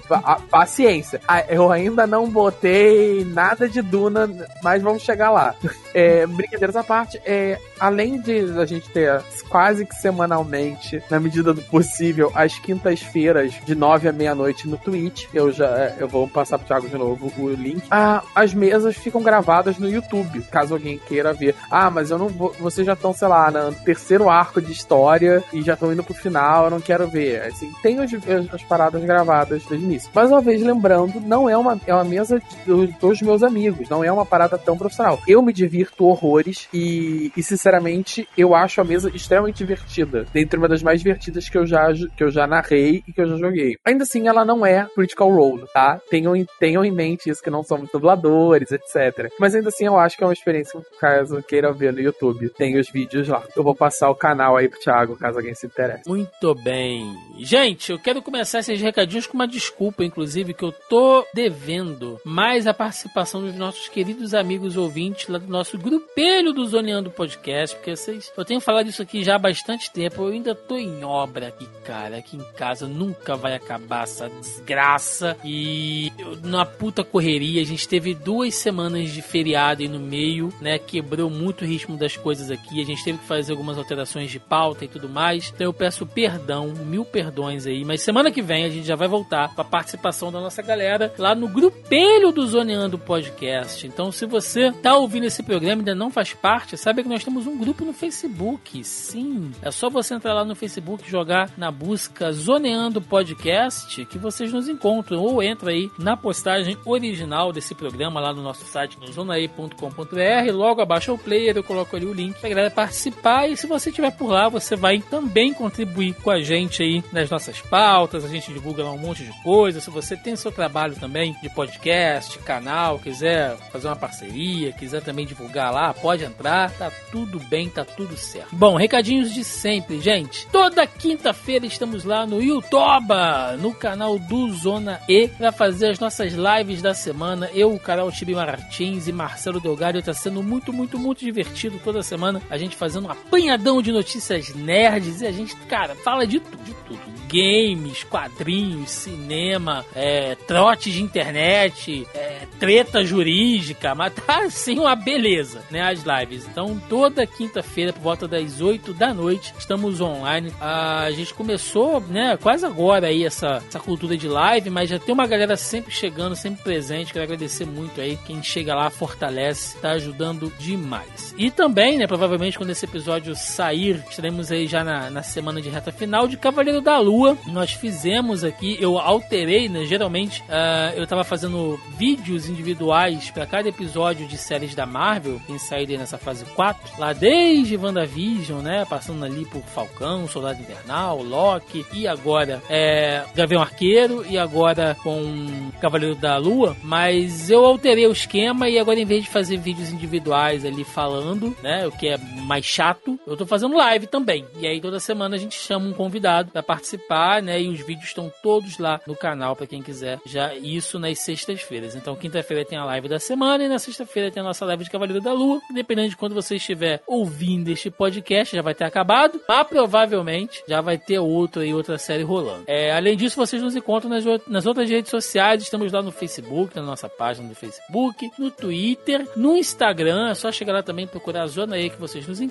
paciência. Eu ainda não botei nada de Duna, mas vamos chegar lá. É, brincadeiras à parte, é, além de a gente ter quase que semanalmente, na medida do possível, às quintas-feiras, de nove à meia-noite no Twitch, eu já eu vou passar pro Thiago de novo o link. Ah, as mesas ficam gravadas no YouTube, caso alguém queira ver. Ah, mas eu não vou. Vocês já estão, sei lá, no terceiro arco de história e já estão indo pro final, eu não quero ver. Assim, tem as, as paradas gravadas desde o início. Mais uma vez, lembrando, não é uma, é uma mesa dos, dos meus amigos, não é uma parada tão profissional. Eu me divirto horrores e, e sinceramente, eu acho a mesa extremamente divertida. Dentre uma das mais divertidas que eu já, que eu já narrei e que eu já joguei. Ainda assim, ela não é Critical Role, tá? Tenham, tenham em mente isso, que não somos dubladores, etc. Mas ainda assim, eu acho que é uma experiência, caso queira ver no YouTube. Tem os, vídeos lá. Eu vou passar o canal aí pro Thiago, caso alguém se interesse. Muito bem. Gente, eu quero começar esses recadinhos com uma desculpa, inclusive, que eu tô devendo mais a participação dos nossos queridos amigos ouvintes lá do nosso grupelho do Zoneando Podcast, porque vocês, eu tenho falado isso aqui já há bastante tempo, eu ainda tô em obra aqui, cara, aqui em casa nunca vai acabar essa desgraça e na puta correria, a gente teve duas semanas de feriado aí no meio, né, quebrou muito o ritmo das coisas aqui, a gente teve que fazer algumas alterações de pauta e tudo mais, então eu peço perdão, mil perdões aí, mas semana que vem a gente já vai voltar com a participação da nossa galera lá no grupelho do Zoneando Podcast. Então, se você tá ouvindo esse programa e ainda não faz parte, sabe que nós temos um grupo no Facebook. Sim, é só você entrar lá no Facebook e jogar na busca Zoneando Podcast que vocês nos encontram. Ou entra aí na postagem original desse programa lá no nosso site no zonae.com.br, logo abaixo o player eu coloco ali o link. Pra galera participar e se você estiver por lá, você vai também contribuir com a gente aí nas nossas pautas, a gente divulga lá um monte de coisa. Se você tem seu trabalho também de podcast, canal, quiser fazer uma parceria, quiser também divulgar lá, pode entrar, tá tudo bem, tá tudo certo. Bom, recadinhos de sempre, gente. Toda quinta-feira estamos lá no YouTuba, no canal do Zona E, para fazer as nossas lives da semana. Eu, o Carol Tibi Martins e Marcelo Delgado, tá sendo muito, muito, muito divertido toda semana. A gente fazendo um apanhadão de notícias nerds e a gente, cara, fala de tudo, de tudo games, quadrinhos, cinema, é, trote de internet, é, treta jurídica, mas tá assim uma beleza, né? As lives. Então, toda quinta-feira, por volta das 8 da noite, estamos online. A gente começou, né, quase agora aí essa, essa cultura de live, mas já tem uma galera sempre chegando, sempre presente. Quero agradecer muito aí. Quem chega lá fortalece, tá ajudando demais. E também, né, provavelmente quando esse episódio sair, estaremos aí já na, na semana de reta final de Cavaleiro da Lua nós fizemos aqui, eu alterei, né? Geralmente uh, eu tava fazendo vídeos individuais para cada episódio de séries da Marvel, tem saído nessa fase 4, lá desde WandaVision, né? Passando ali por Falcão, Soldado Invernal, Loki e agora é, Gavião Arqueiro e agora com Cavaleiro da Lua. Mas eu alterei o esquema e agora em vez de fazer vídeos individuais ali falando, né? O que é mais chato, eu tô fazendo live também. E aí toda semana a gente chama um convidado para participar né? E os vídeos estão todos lá no canal para quem quiser. Já isso nas sextas-feiras. Então, quinta-feira tem a live da semana e na sexta-feira tem a nossa live de Cavaleiro da Lua. Dependendo de quando você estiver ouvindo este podcast, já vai ter acabado. Mas provavelmente já vai ter outro e outra série rolando. É, além disso, vocês nos encontram nas, nas outras redes sociais. Estamos lá no Facebook, na nossa página do Facebook, no Twitter, no Instagram. É só chegar lá também procurar a zona aí que vocês nos encontram.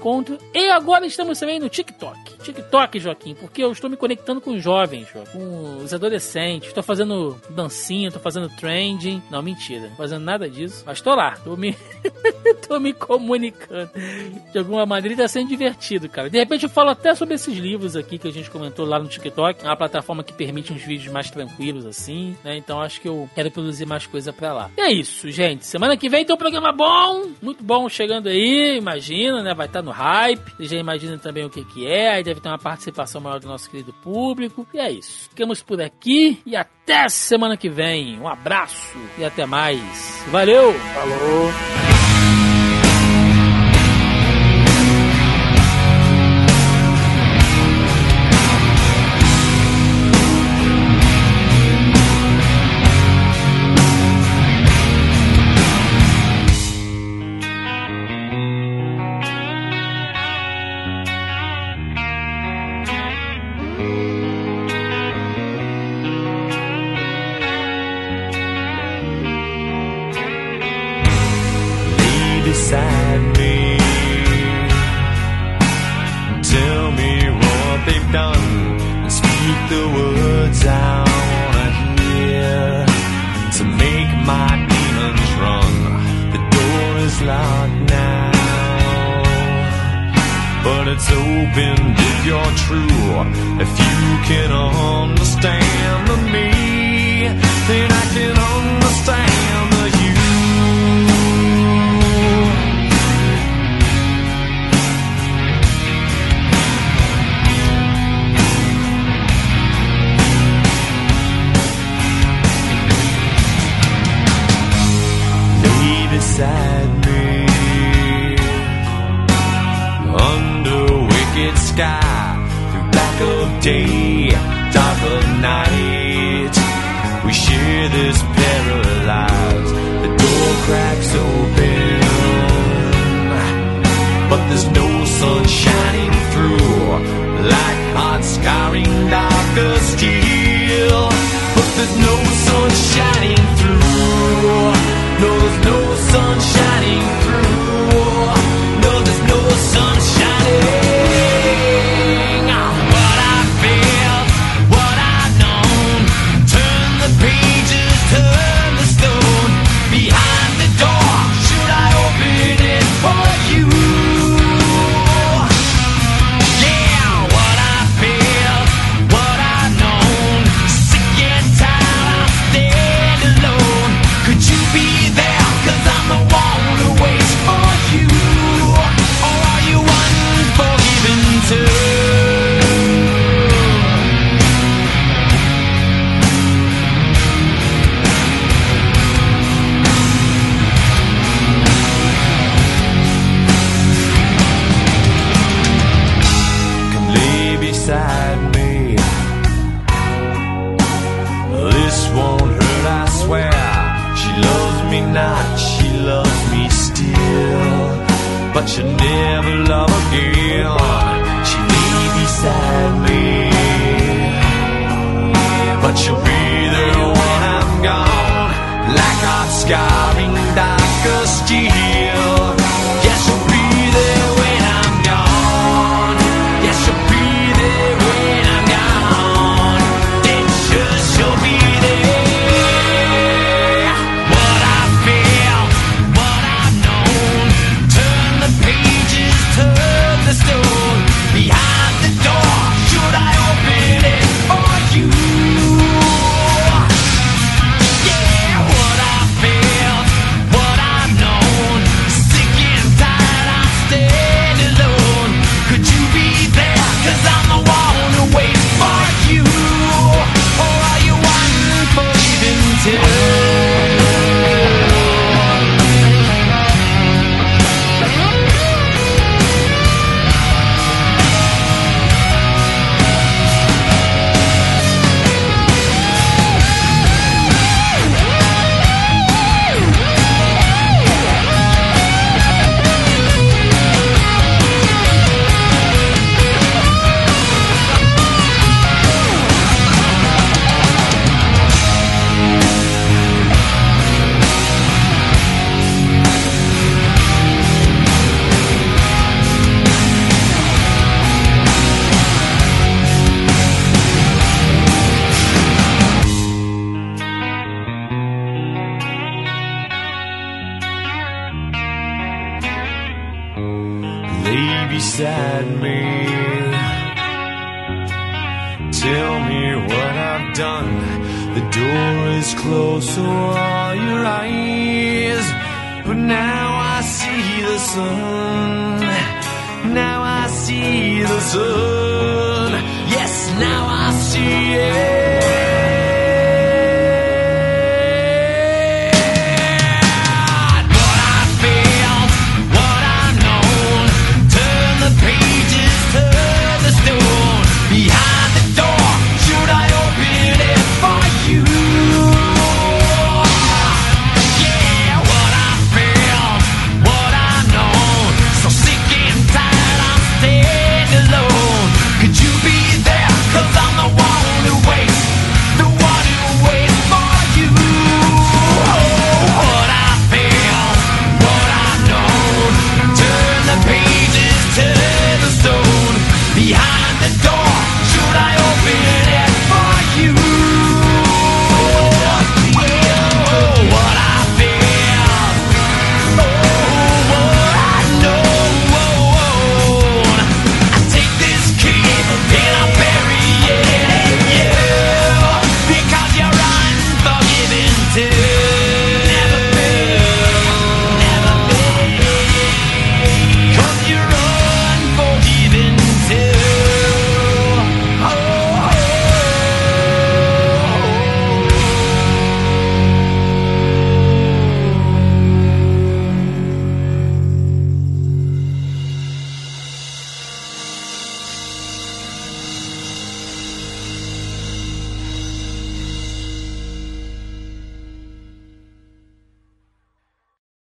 E agora estamos também no TikTok. TikTok, Joaquim, porque eu estou me conectando com os jovens, com os adolescentes. Tô fazendo dancinha, tô fazendo trending. Não, mentira. Tô fazendo nada disso. Mas tô lá. Tô me, tô me comunicando. De alguma maneira tá sendo divertido, cara. De repente eu falo até sobre esses livros aqui que a gente comentou lá no TikTok. É uma plataforma que permite uns vídeos mais tranquilos assim, né? Então acho que eu quero produzir mais coisa pra lá. E é isso, gente. Semana que vem tem um programa bom, muito bom chegando aí. Imagina, né? Vai estar tá no hype. Você já imagina também o que que é. Aí deve ter uma participação maior do nosso querido público. E é isso. Ficamos por aqui e até semana que vem. Um abraço e até mais. Valeu! Falou!